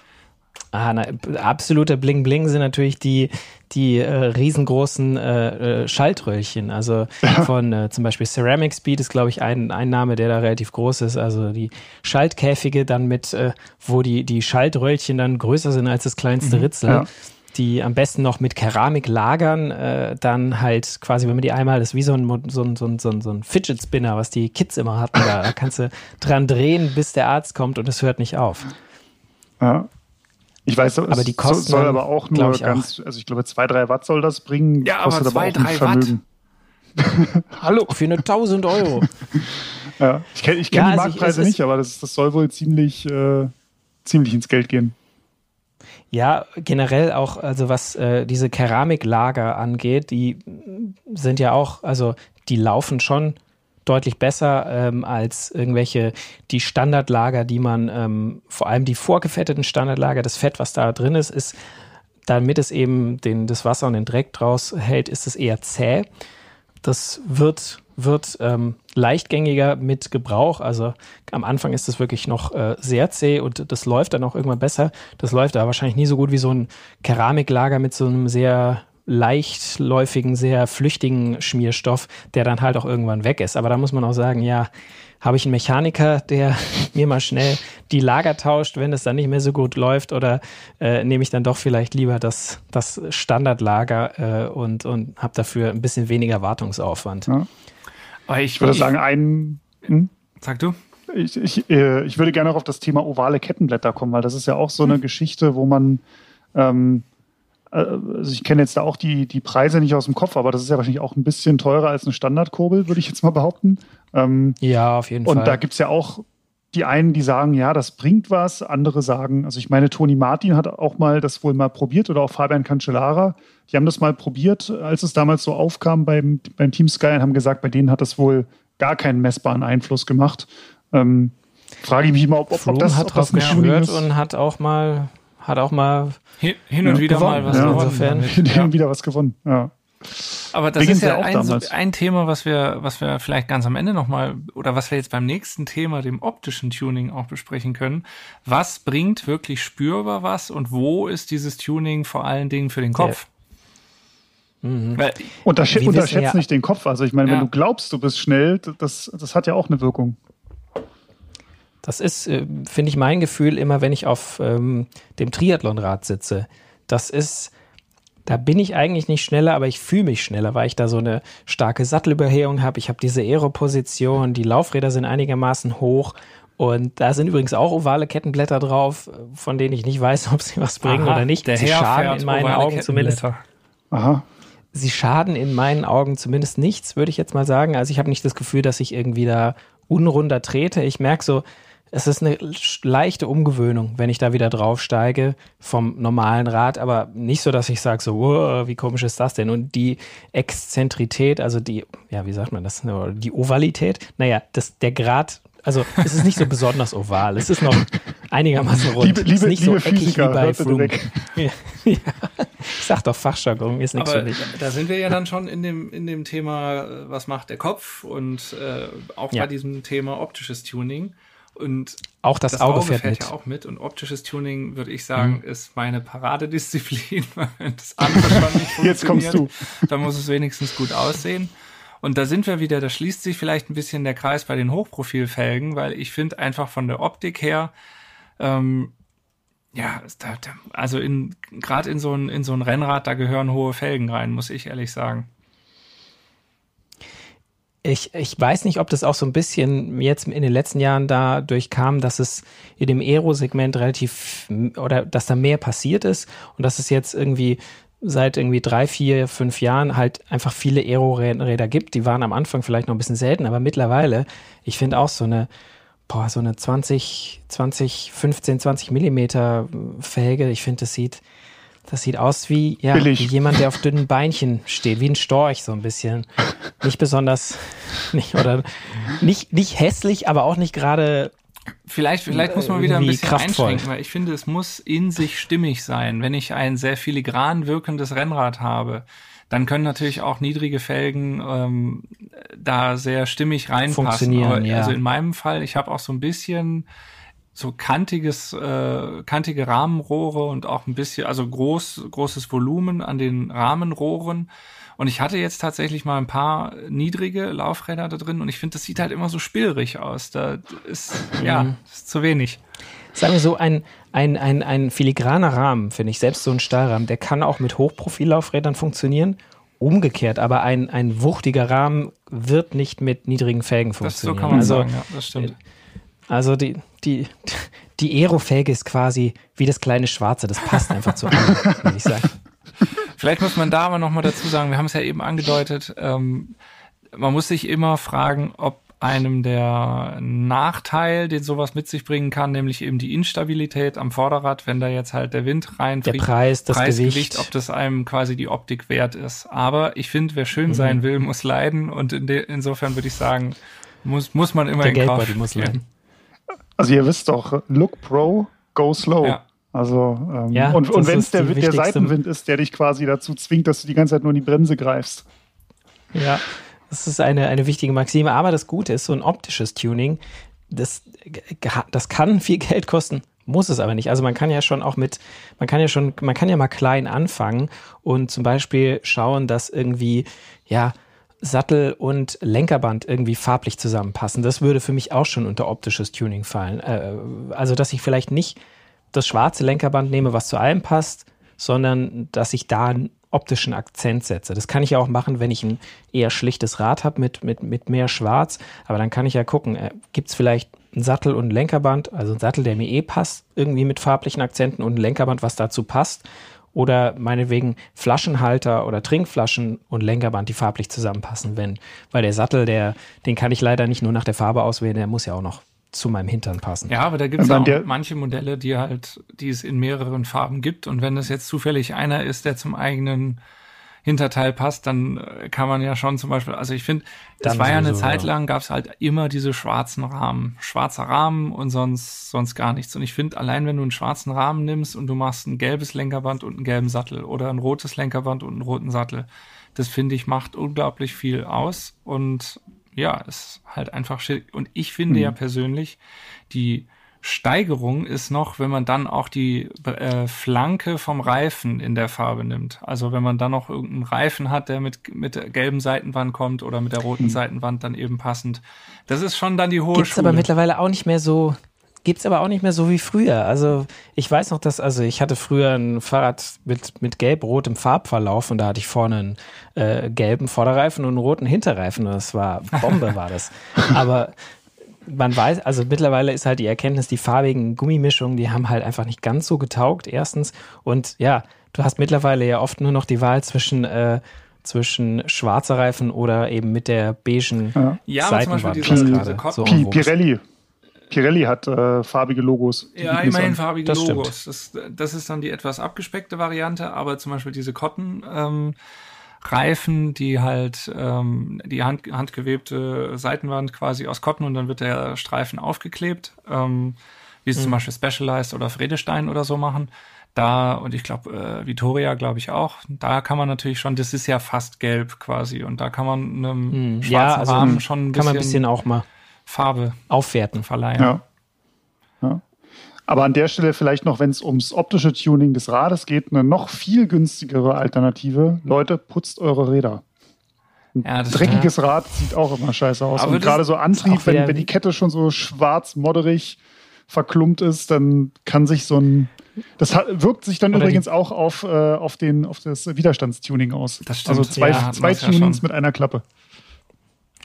Speaker 1: Ah, na, absoluter Bling Bling sind natürlich die die äh, riesengroßen äh, äh Schaltröhrchen. Also von äh, zum Beispiel Ceramic Speed ist, glaube ich, ein, ein Name, der da relativ groß ist. Also die Schaltkäfige dann mit, äh, wo die, die Schaltröhrchen dann größer sind als das kleinste mhm, Ritzel. Ja die am besten noch mit Keramik lagern, äh, dann halt quasi, wenn man die einmal, das ist wie so ein, so ein, so ein, so ein, so ein Fidget Spinner, was die Kids immer hatten, da, da kannst du dran drehen, bis der Arzt kommt und es hört nicht auf.
Speaker 4: Ja. Ich weiß, aber die Kosten soll aber auch nur ganz, auch. also ich glaube, zwei, drei Watt soll das bringen.
Speaker 3: Ja, aber zwei, aber drei Watt.
Speaker 1: Hallo, für eine 1000 Euro.
Speaker 4: ja, ich kenne ich kenn ja, die also Marktpreise ich, nicht, aber das, das soll wohl ziemlich, äh, ziemlich ins Geld gehen.
Speaker 1: Ja, generell auch, also was äh, diese Keramiklager angeht, die sind ja auch, also die laufen schon deutlich besser ähm, als irgendwelche die Standardlager, die man ähm, vor allem die vorgefetteten Standardlager, das Fett, was da drin ist, ist damit es eben den, das Wasser und den Dreck draus hält, ist es eher zäh. Das wird wird ähm, leichtgängiger mit Gebrauch. Also am Anfang ist es wirklich noch äh, sehr zäh und das läuft dann auch irgendwann besser. Das läuft aber wahrscheinlich nie so gut wie so ein Keramiklager mit so einem sehr leichtläufigen, sehr flüchtigen Schmierstoff, der dann halt auch irgendwann weg ist. Aber da muss man auch sagen, ja, habe ich einen Mechaniker, der mir mal schnell die Lager tauscht, wenn es dann nicht mehr so gut läuft, oder äh, nehme ich dann doch vielleicht lieber das, das Standardlager äh, und, und habe dafür ein bisschen weniger Wartungsaufwand. Ja.
Speaker 4: Ich, ich würde sagen, ein. Hm?
Speaker 3: Sag du?
Speaker 4: Ich, ich, äh, ich würde gerne auch auf das Thema ovale Kettenblätter kommen, weil das ist ja auch so eine hm. Geschichte, wo man. Ähm, äh, also ich kenne jetzt da auch die, die Preise nicht aus dem Kopf, aber das ist ja wahrscheinlich auch ein bisschen teurer als eine Standardkurbel, würde ich jetzt mal behaupten.
Speaker 1: Ähm, ja, auf jeden
Speaker 4: und
Speaker 1: Fall.
Speaker 4: Und da gibt es ja auch die einen, die sagen, ja, das bringt was, andere sagen, also ich meine, Toni Martin hat auch mal das wohl mal probiert oder auch Fabian Cancellara, die haben das mal probiert, als es damals so aufkam beim, beim Team Sky und haben gesagt, bei denen hat das wohl gar keinen messbaren Einfluss gemacht. Ähm, frage ich mich mal, ob, ob,
Speaker 1: ob
Speaker 4: das,
Speaker 1: hat ob das gehört und hat auch mal hat auch mal
Speaker 3: hin, hin und ja, wieder gewonnen. mal was
Speaker 4: ja, gewonnen. Insofern. Hin und ja. wieder was gewonnen, ja.
Speaker 3: Aber das Beginnt ist ja, ein, so ein, Thema, was wir, was wir vielleicht ganz am Ende nochmal, oder was wir jetzt beim nächsten Thema, dem optischen Tuning, auch besprechen können. Was bringt wirklich spürbar was und wo ist dieses Tuning vor allen Dingen für den Kopf?
Speaker 4: Ja. Mhm. Untersch unterschätzt ja, nicht den Kopf. Also ich meine, ja. wenn du glaubst, du bist schnell, das, das hat ja auch eine Wirkung.
Speaker 1: Das ist, äh, finde ich, mein Gefühl immer, wenn ich auf ähm, dem Triathlonrad sitze. Das ist, da bin ich eigentlich nicht schneller, aber ich fühle mich schneller, weil ich da so eine starke Sattelüberhebung habe. Ich habe diese Aero-Position, die Laufräder sind einigermaßen hoch und da sind übrigens auch ovale Kettenblätter drauf, von denen ich nicht weiß, ob sie was bringen Aha, oder nicht.
Speaker 3: Der
Speaker 1: sie
Speaker 3: Herr schaden in meinen Augen zumindest.
Speaker 1: Aha. Sie schaden in meinen Augen zumindest nichts, würde ich jetzt mal sagen. Also ich habe nicht das Gefühl, dass ich irgendwie da unrunder trete. Ich merke so, es ist eine leichte Umgewöhnung, wenn ich da wieder draufsteige vom normalen Rad, aber nicht so, dass ich sage so, wow, wie komisch ist das denn? Und die Exzentrität, also die, ja, wie sagt man das? Die Ovalität, naja, das, der Grad, also es ist nicht so besonders oval, es ist noch einigermaßen rund.
Speaker 4: Liebe, liebe,
Speaker 1: ist nicht
Speaker 4: liebe so eckig Physiker, wie bei Flum.
Speaker 1: ja, ja. Ich sag doch Fachjargon, ist nichts für mich.
Speaker 3: Da sind wir ja dann schon in dem, in dem Thema, was macht der Kopf und äh, auch ja. bei diesem Thema optisches Tuning. Und
Speaker 1: auch das, das Auge, Auge, fährt, fährt
Speaker 3: ja auch mit. Und optisches Tuning, würde ich sagen, mhm. ist meine Paradedisziplin. Wenn das andere schon nicht funktioniert,
Speaker 4: Jetzt kommst du.
Speaker 3: dann muss es wenigstens gut aussehen. Und da sind wir wieder, da schließt sich vielleicht ein bisschen der Kreis bei den Hochprofilfelgen, weil ich finde einfach von der Optik her, ähm, ja, da, da, also in gerade in so ein in so ein Rennrad, da gehören hohe Felgen rein, muss ich ehrlich sagen.
Speaker 1: Ich, ich weiß nicht, ob das auch so ein bisschen jetzt in den letzten Jahren dadurch kam, dass es in dem Aero-Segment relativ oder dass da mehr passiert ist und dass es jetzt irgendwie seit irgendwie drei, vier, fünf Jahren halt einfach viele Aero-Räder gibt. Die waren am Anfang vielleicht noch ein bisschen selten, aber mittlerweile, ich finde auch so eine, boah, so eine 20, 20, 15, 20 Millimeter Felge, ich finde, das sieht, das sieht aus wie, ja, wie jemand, der auf dünnen Beinchen steht, wie ein Storch so ein bisschen. Nicht besonders, nicht, oder nicht, nicht hässlich, aber auch nicht gerade
Speaker 3: Vielleicht, vielleicht muss man wieder ein bisschen kraftvoll. einschränken, weil ich finde, es muss in sich stimmig sein. Wenn ich ein sehr filigran wirkendes Rennrad habe, dann können natürlich auch niedrige Felgen ähm, da sehr stimmig reinpassen.
Speaker 1: Funktionieren, Aber, ja.
Speaker 3: Also in meinem Fall, ich habe auch so ein bisschen so kantiges, äh, kantige Rahmenrohre und auch ein bisschen, also groß, großes Volumen an den Rahmenrohren. Und ich hatte jetzt tatsächlich mal ein paar niedrige Laufräder da drin und ich finde, das sieht halt immer so spielrig aus. Da ist, ja, mhm. ist zu wenig.
Speaker 1: Sagen wir so, ein, ein, ein, ein filigraner Rahmen, finde ich, selbst so ein Stahlrahmen, der kann auch mit Hochprofillaufrädern funktionieren. Umgekehrt, aber ein, ein wuchtiger Rahmen wird nicht mit niedrigen Felgen funktionieren.
Speaker 3: Das so kann man also, sagen, ja, das stimmt.
Speaker 1: Also die, die, die Aero-Felge ist quasi wie das kleine Schwarze. Das passt einfach zu allem, würde ich sagen.
Speaker 3: Vielleicht muss man da aber nochmal dazu sagen, wir haben es ja eben angedeutet, ähm, man muss sich immer fragen, ob einem der Nachteil, den sowas mit sich bringen kann, nämlich eben die Instabilität am Vorderrad, wenn da jetzt halt der Wind reinfliegt.
Speaker 1: Der Preis, das Preisgewicht, Gewicht.
Speaker 3: ob das einem quasi die Optik wert ist. Aber ich finde, wer schön mhm. sein will, muss leiden und in insofern würde ich sagen, muss, muss man immer
Speaker 1: der in Kauf muss leiden.
Speaker 4: Also ihr wisst doch, look pro, go slow. Ja. Also ähm, ja, und, und wenn es der, der Seitenwind ist, der dich quasi dazu zwingt, dass du die ganze Zeit nur in die Bremse greifst.
Speaker 1: Ja, das ist eine, eine wichtige Maxime. Aber das Gute ist, so ein optisches Tuning, das, das kann viel Geld kosten. Muss es aber nicht. Also man kann ja schon auch mit, man kann ja schon, man kann ja mal klein anfangen und zum Beispiel schauen, dass irgendwie, ja, Sattel und Lenkerband irgendwie farblich zusammenpassen. Das würde für mich auch schon unter optisches Tuning fallen. Äh, also, dass ich vielleicht nicht das schwarze Lenkerband nehme, was zu allem passt, sondern dass ich da einen optischen Akzent setze. Das kann ich ja auch machen, wenn ich ein eher schlichtes Rad habe mit, mit, mit mehr Schwarz. Aber dann kann ich ja gucken, äh, gibt es vielleicht einen Sattel und ein Lenkerband, also ein Sattel, der mir eh passt, irgendwie mit farblichen Akzenten und ein Lenkerband, was dazu passt oder meinetwegen Flaschenhalter oder Trinkflaschen und Lenkerband, die farblich zusammenpassen, wenn, weil der Sattel, der, den kann ich leider nicht nur nach der Farbe auswählen, der muss ja auch noch zu meinem Hintern passen.
Speaker 3: Ja, aber da gibt es ja auch manche Modelle, die halt, die es in mehreren Farben gibt. Und wenn das jetzt zufällig einer ist, der zum eigenen Hinterteil passt, dann äh, kann man ja schon zum Beispiel, also ich finde, das war ja eine Zeit lang, gab es halt immer diese schwarzen Rahmen. Schwarzer Rahmen und sonst, sonst gar nichts. Und ich finde, allein wenn du einen schwarzen Rahmen nimmst und du machst ein gelbes Lenkerband und einen gelben Sattel oder ein rotes Lenkerband und einen roten Sattel, das finde ich macht unglaublich viel aus und ja, ist halt einfach schick. Und ich finde mhm. ja persönlich, die Steigerung ist noch, wenn man dann auch die äh, Flanke vom Reifen in der Farbe nimmt. Also wenn man dann noch irgendeinen Reifen hat, der mit, mit der gelben Seitenwand kommt oder mit der roten hm. Seitenwand dann eben passend. Das ist schon dann die hohe
Speaker 1: Gibt's
Speaker 3: Schule.
Speaker 1: aber mittlerweile auch nicht mehr so, gibt's aber auch nicht mehr so wie früher. Also ich weiß noch, dass, also ich hatte früher ein Fahrrad mit, mit gelb-rotem Farbverlauf und da hatte ich vorne einen äh, gelben Vorderreifen und einen roten Hinterreifen und das war Bombe war das. Aber man weiß, also mittlerweile ist halt die Erkenntnis, die farbigen Gummimischungen, die haben halt einfach nicht ganz so getaugt, erstens. Und ja, du hast mittlerweile ja oft nur noch die Wahl zwischen, äh, zwischen schwarzer Reifen oder eben mit der beigen ja.
Speaker 3: ja
Speaker 1: Seitenwand.
Speaker 3: Ja, zum Beispiel
Speaker 4: diese, so Pi Pirelli. Pirelli hat äh, farbige Logos.
Speaker 3: Ja, immerhin farbige das Logos. Das, das, ist dann die etwas abgespeckte Variante, aber zum Beispiel diese Cotton ähm, Reifen, die halt ähm, die hand, handgewebte Seitenwand quasi aus Cotton und dann wird der Streifen aufgeklebt, ähm, wie es mhm. zum Beispiel Specialized oder Fredestein oder so machen. Da, und ich glaube, äh, Vittoria glaube ich auch, da kann man natürlich schon, das ist ja fast gelb quasi und da kann man einem mhm. schwarzen ja, also Rahmen schon
Speaker 1: ein bisschen, kann man ein bisschen auch mal
Speaker 3: Farbe
Speaker 1: aufwerten.
Speaker 3: Verleihen.
Speaker 4: Ja. ja. Aber an der Stelle vielleicht noch, wenn es ums optische Tuning des Rades geht, eine noch viel günstigere Alternative. Leute, putzt eure Räder. Ein ja, dreckiges Rad sieht auch immer scheiße aus. Aber und gerade so Antrieb, wenn, wenn die Kette schon so schwarz, modderig, verklumpt ist, dann kann sich so ein das hat, wirkt sich dann Oder übrigens auch auf, äh, auf, den, auf das Widerstandstuning aus.
Speaker 3: Das stimmt.
Speaker 4: Also zwei, ja, zwei Tunings ja mit einer Klappe.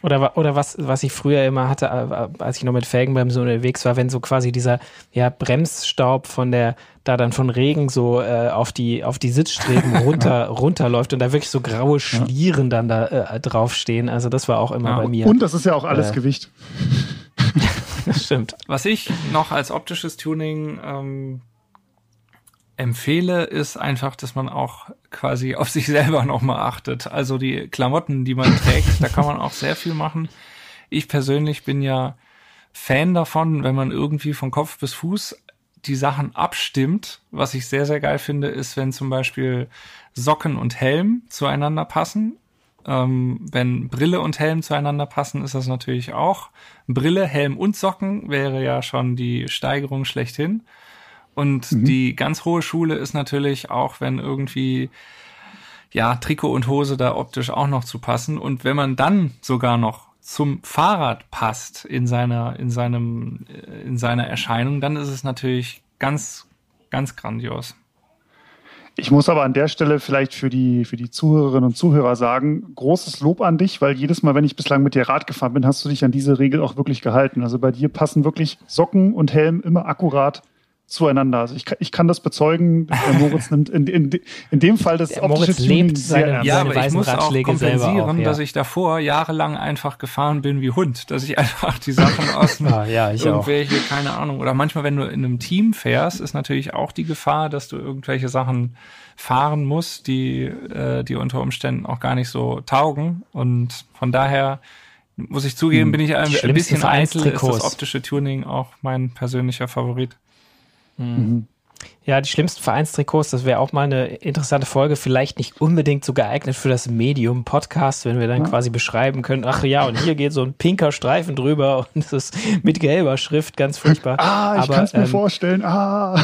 Speaker 1: Oder, oder was, was ich früher immer hatte, äh, als ich noch mit Felgenbremsen unterwegs war, wenn so quasi dieser ja, Bremsstaub von der, da dann von Regen so äh, auf, die, auf die Sitzstreben runter, runterläuft und da wirklich so graue Schlieren dann da äh, draufstehen. Also das war auch immer ja, bei mir.
Speaker 4: Und das ist ja auch alles äh, Gewicht.
Speaker 3: das stimmt. Was ich noch als optisches Tuning ähm, empfehle, ist einfach, dass man auch quasi auf sich selber nochmal achtet. Also die Klamotten, die man trägt, da kann man auch sehr viel machen. Ich persönlich bin ja Fan davon, wenn man irgendwie von Kopf bis Fuß die Sachen abstimmt. Was ich sehr, sehr geil finde, ist, wenn zum Beispiel Socken und Helm zueinander passen. Ähm, wenn Brille und Helm zueinander passen, ist das natürlich auch. Brille, Helm und Socken wäre ja schon die Steigerung schlechthin. Und mhm. die ganz hohe Schule ist natürlich auch, wenn irgendwie ja Trikot und Hose da optisch auch noch zu passen. Und wenn man dann sogar noch zum Fahrrad passt in seiner in seinem in seiner Erscheinung, dann ist es natürlich ganz ganz grandios.
Speaker 4: Ich muss aber an der Stelle vielleicht für die, für die Zuhörerinnen und Zuhörer sagen, großes Lob an dich, weil jedes Mal, wenn ich bislang mit dir Rad gefahren bin, hast du dich an diese Regel auch wirklich gehalten. Also bei dir passen wirklich Socken und Helm immer akkurat zueinander. Also ich, kann, ich kann das bezeugen. Der Moritz nimmt in, in, in dem Fall das
Speaker 1: der Moritz lebt seine,
Speaker 3: ja, aber ich muss auch kompensieren, auch, ja. dass ich davor jahrelang einfach gefahren bin wie Hund, dass ich einfach die Sachen aus
Speaker 1: ah, ja, ich
Speaker 3: irgendwelche, auch. keine Ahnung, oder manchmal, wenn du in einem Team fährst, ist natürlich auch die Gefahr, dass du irgendwelche Sachen fahren musst, die, äh, die unter Umständen auch gar nicht so taugen. Und von daher muss ich zugeben, hm. bin ich ein, ein bisschen eitel, ist das optische Tuning auch mein persönlicher Favorit.
Speaker 1: Mhm. Ja, die schlimmsten Vereinstrikots, das wäre auch mal eine interessante Folge, vielleicht nicht unbedingt so geeignet für das Medium Podcast, wenn wir dann ja. quasi beschreiben können, ach ja, und hier geht so ein pinker Streifen drüber und es ist mit gelber Schrift, ganz furchtbar.
Speaker 4: ah, ich kann es mir ähm, vorstellen, ah.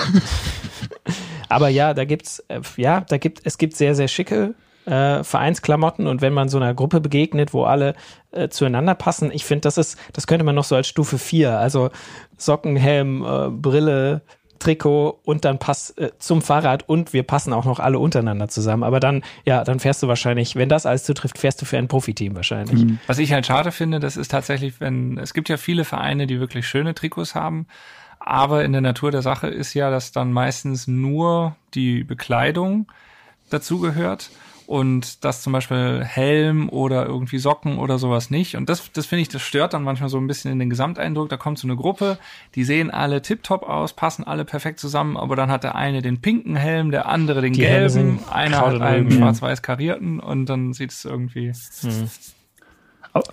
Speaker 1: aber ja, da gibt's, äh, ja, da gibt, es gibt sehr, sehr schicke äh, Vereinsklamotten und wenn man so einer Gruppe begegnet, wo alle äh, zueinander passen, ich finde, das ist, das könnte man noch so als Stufe 4, also Socken, Helm, äh, Brille, Trikot und dann Pass äh, zum Fahrrad und wir passen auch noch alle untereinander zusammen. Aber dann, ja, dann fährst du wahrscheinlich, wenn das alles zutrifft, fährst du für ein Profiteam wahrscheinlich. Mhm.
Speaker 3: Was ich halt schade finde, das ist tatsächlich, wenn, es gibt ja viele Vereine, die wirklich schöne Trikots haben. Aber in der Natur der Sache ist ja, dass dann meistens nur die Bekleidung dazugehört und das zum Beispiel Helm oder irgendwie Socken oder sowas nicht. Und das, das finde ich, das stört dann manchmal so ein bisschen in den Gesamteindruck. Da kommt so eine Gruppe, die sehen alle tiptop aus, passen alle perfekt zusammen, aber dann hat der eine den pinken Helm, der andere den die gelben, einer hat einen schwarz-weiß karierten und dann sieht es irgendwie. Hm.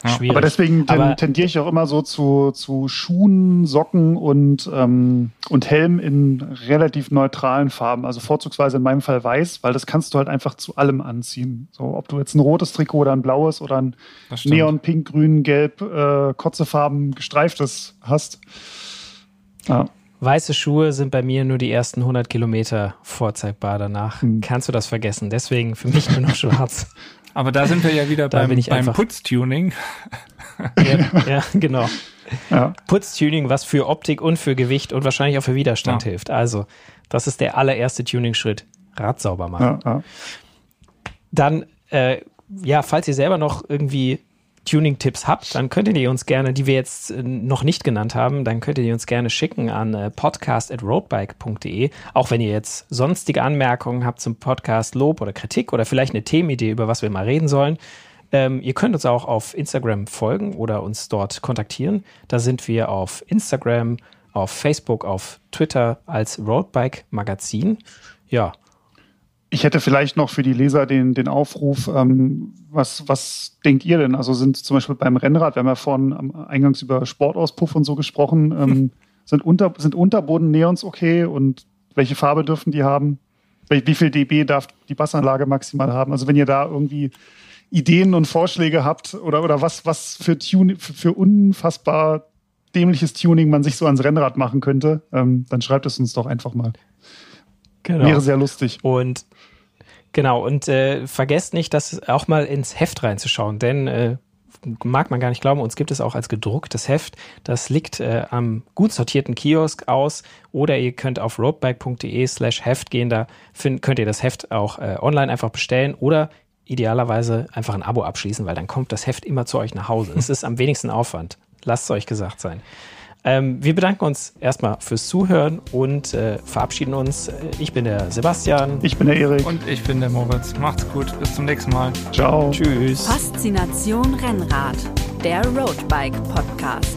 Speaker 4: Schwierig. Aber deswegen Aber tendiere ich auch immer so zu, zu Schuhen, Socken und, ähm, und Helm in relativ neutralen Farben. Also vorzugsweise in meinem Fall weiß, weil das kannst du halt einfach zu allem anziehen. So, ob du jetzt ein rotes Trikot oder ein blaues oder ein Neon, Pink, Grün, Gelb, äh, Kotzefarben gestreiftes hast.
Speaker 1: Ja. Weiße Schuhe sind bei mir nur die ersten 100 Kilometer vorzeigbar. Danach hm. kannst du das vergessen. Deswegen für mich nur noch schwarz.
Speaker 3: Aber da sind wir ja wieder da beim, beim Putztuning.
Speaker 1: ja, ja, genau. Ja. Putztuning, was für Optik und für Gewicht und wahrscheinlich auch für Widerstand ja. hilft. Also, das ist der allererste Tuning-Schritt. Rad sauber machen. Ja, Dann, äh, ja, falls ihr selber noch irgendwie Tuning-Tipps habt, dann könntet ihr uns gerne, die wir jetzt äh, noch nicht genannt haben, dann könntet ihr uns gerne schicken an äh, podcast.roadbike.de. Auch wenn ihr jetzt sonstige Anmerkungen habt zum Podcast, Lob oder Kritik oder vielleicht eine Themenidee, über was wir mal reden sollen. Ähm, ihr könnt uns auch auf Instagram folgen oder uns dort kontaktieren. Da sind wir auf Instagram, auf Facebook, auf Twitter als Roadbike Magazin. Ja,
Speaker 4: ich hätte vielleicht noch für die Leser den, den Aufruf, ähm, was, was denkt ihr denn? Also sind zum Beispiel beim Rennrad, wir haben ja vorhin am Eingangs über Sportauspuff und so gesprochen, ähm, hm. sind, unter, sind Unterboden-Neons okay und welche Farbe dürfen die haben? Wie viel dB darf die Bassanlage maximal haben? Also wenn ihr da irgendwie Ideen und Vorschläge habt oder, oder was, was für, Tune, für, für unfassbar dämliches Tuning man sich so ans Rennrad machen könnte, ähm, dann schreibt es uns doch einfach mal. Genau. Wäre sehr lustig.
Speaker 1: Und Genau, und äh, vergesst nicht, das auch mal ins Heft reinzuschauen, denn äh, mag man gar nicht glauben, uns gibt es auch als gedrucktes Heft. Das liegt äh, am gut sortierten Kiosk aus oder ihr könnt auf roadbike.de slash Heft gehen, da find, könnt ihr das Heft auch äh, online einfach bestellen oder idealerweise einfach ein Abo abschließen, weil dann kommt das Heft immer zu euch nach Hause. Es ist am wenigsten Aufwand. Lasst es euch gesagt sein. Ähm, wir bedanken uns erstmal fürs Zuhören und äh, verabschieden uns. Ich bin der Sebastian.
Speaker 4: Ich bin der Erik.
Speaker 3: Und ich bin der Moritz. Macht's gut. Bis zum nächsten Mal.
Speaker 4: Ciao.
Speaker 1: Tschüss.
Speaker 2: Faszination Rennrad, der Roadbike Podcast.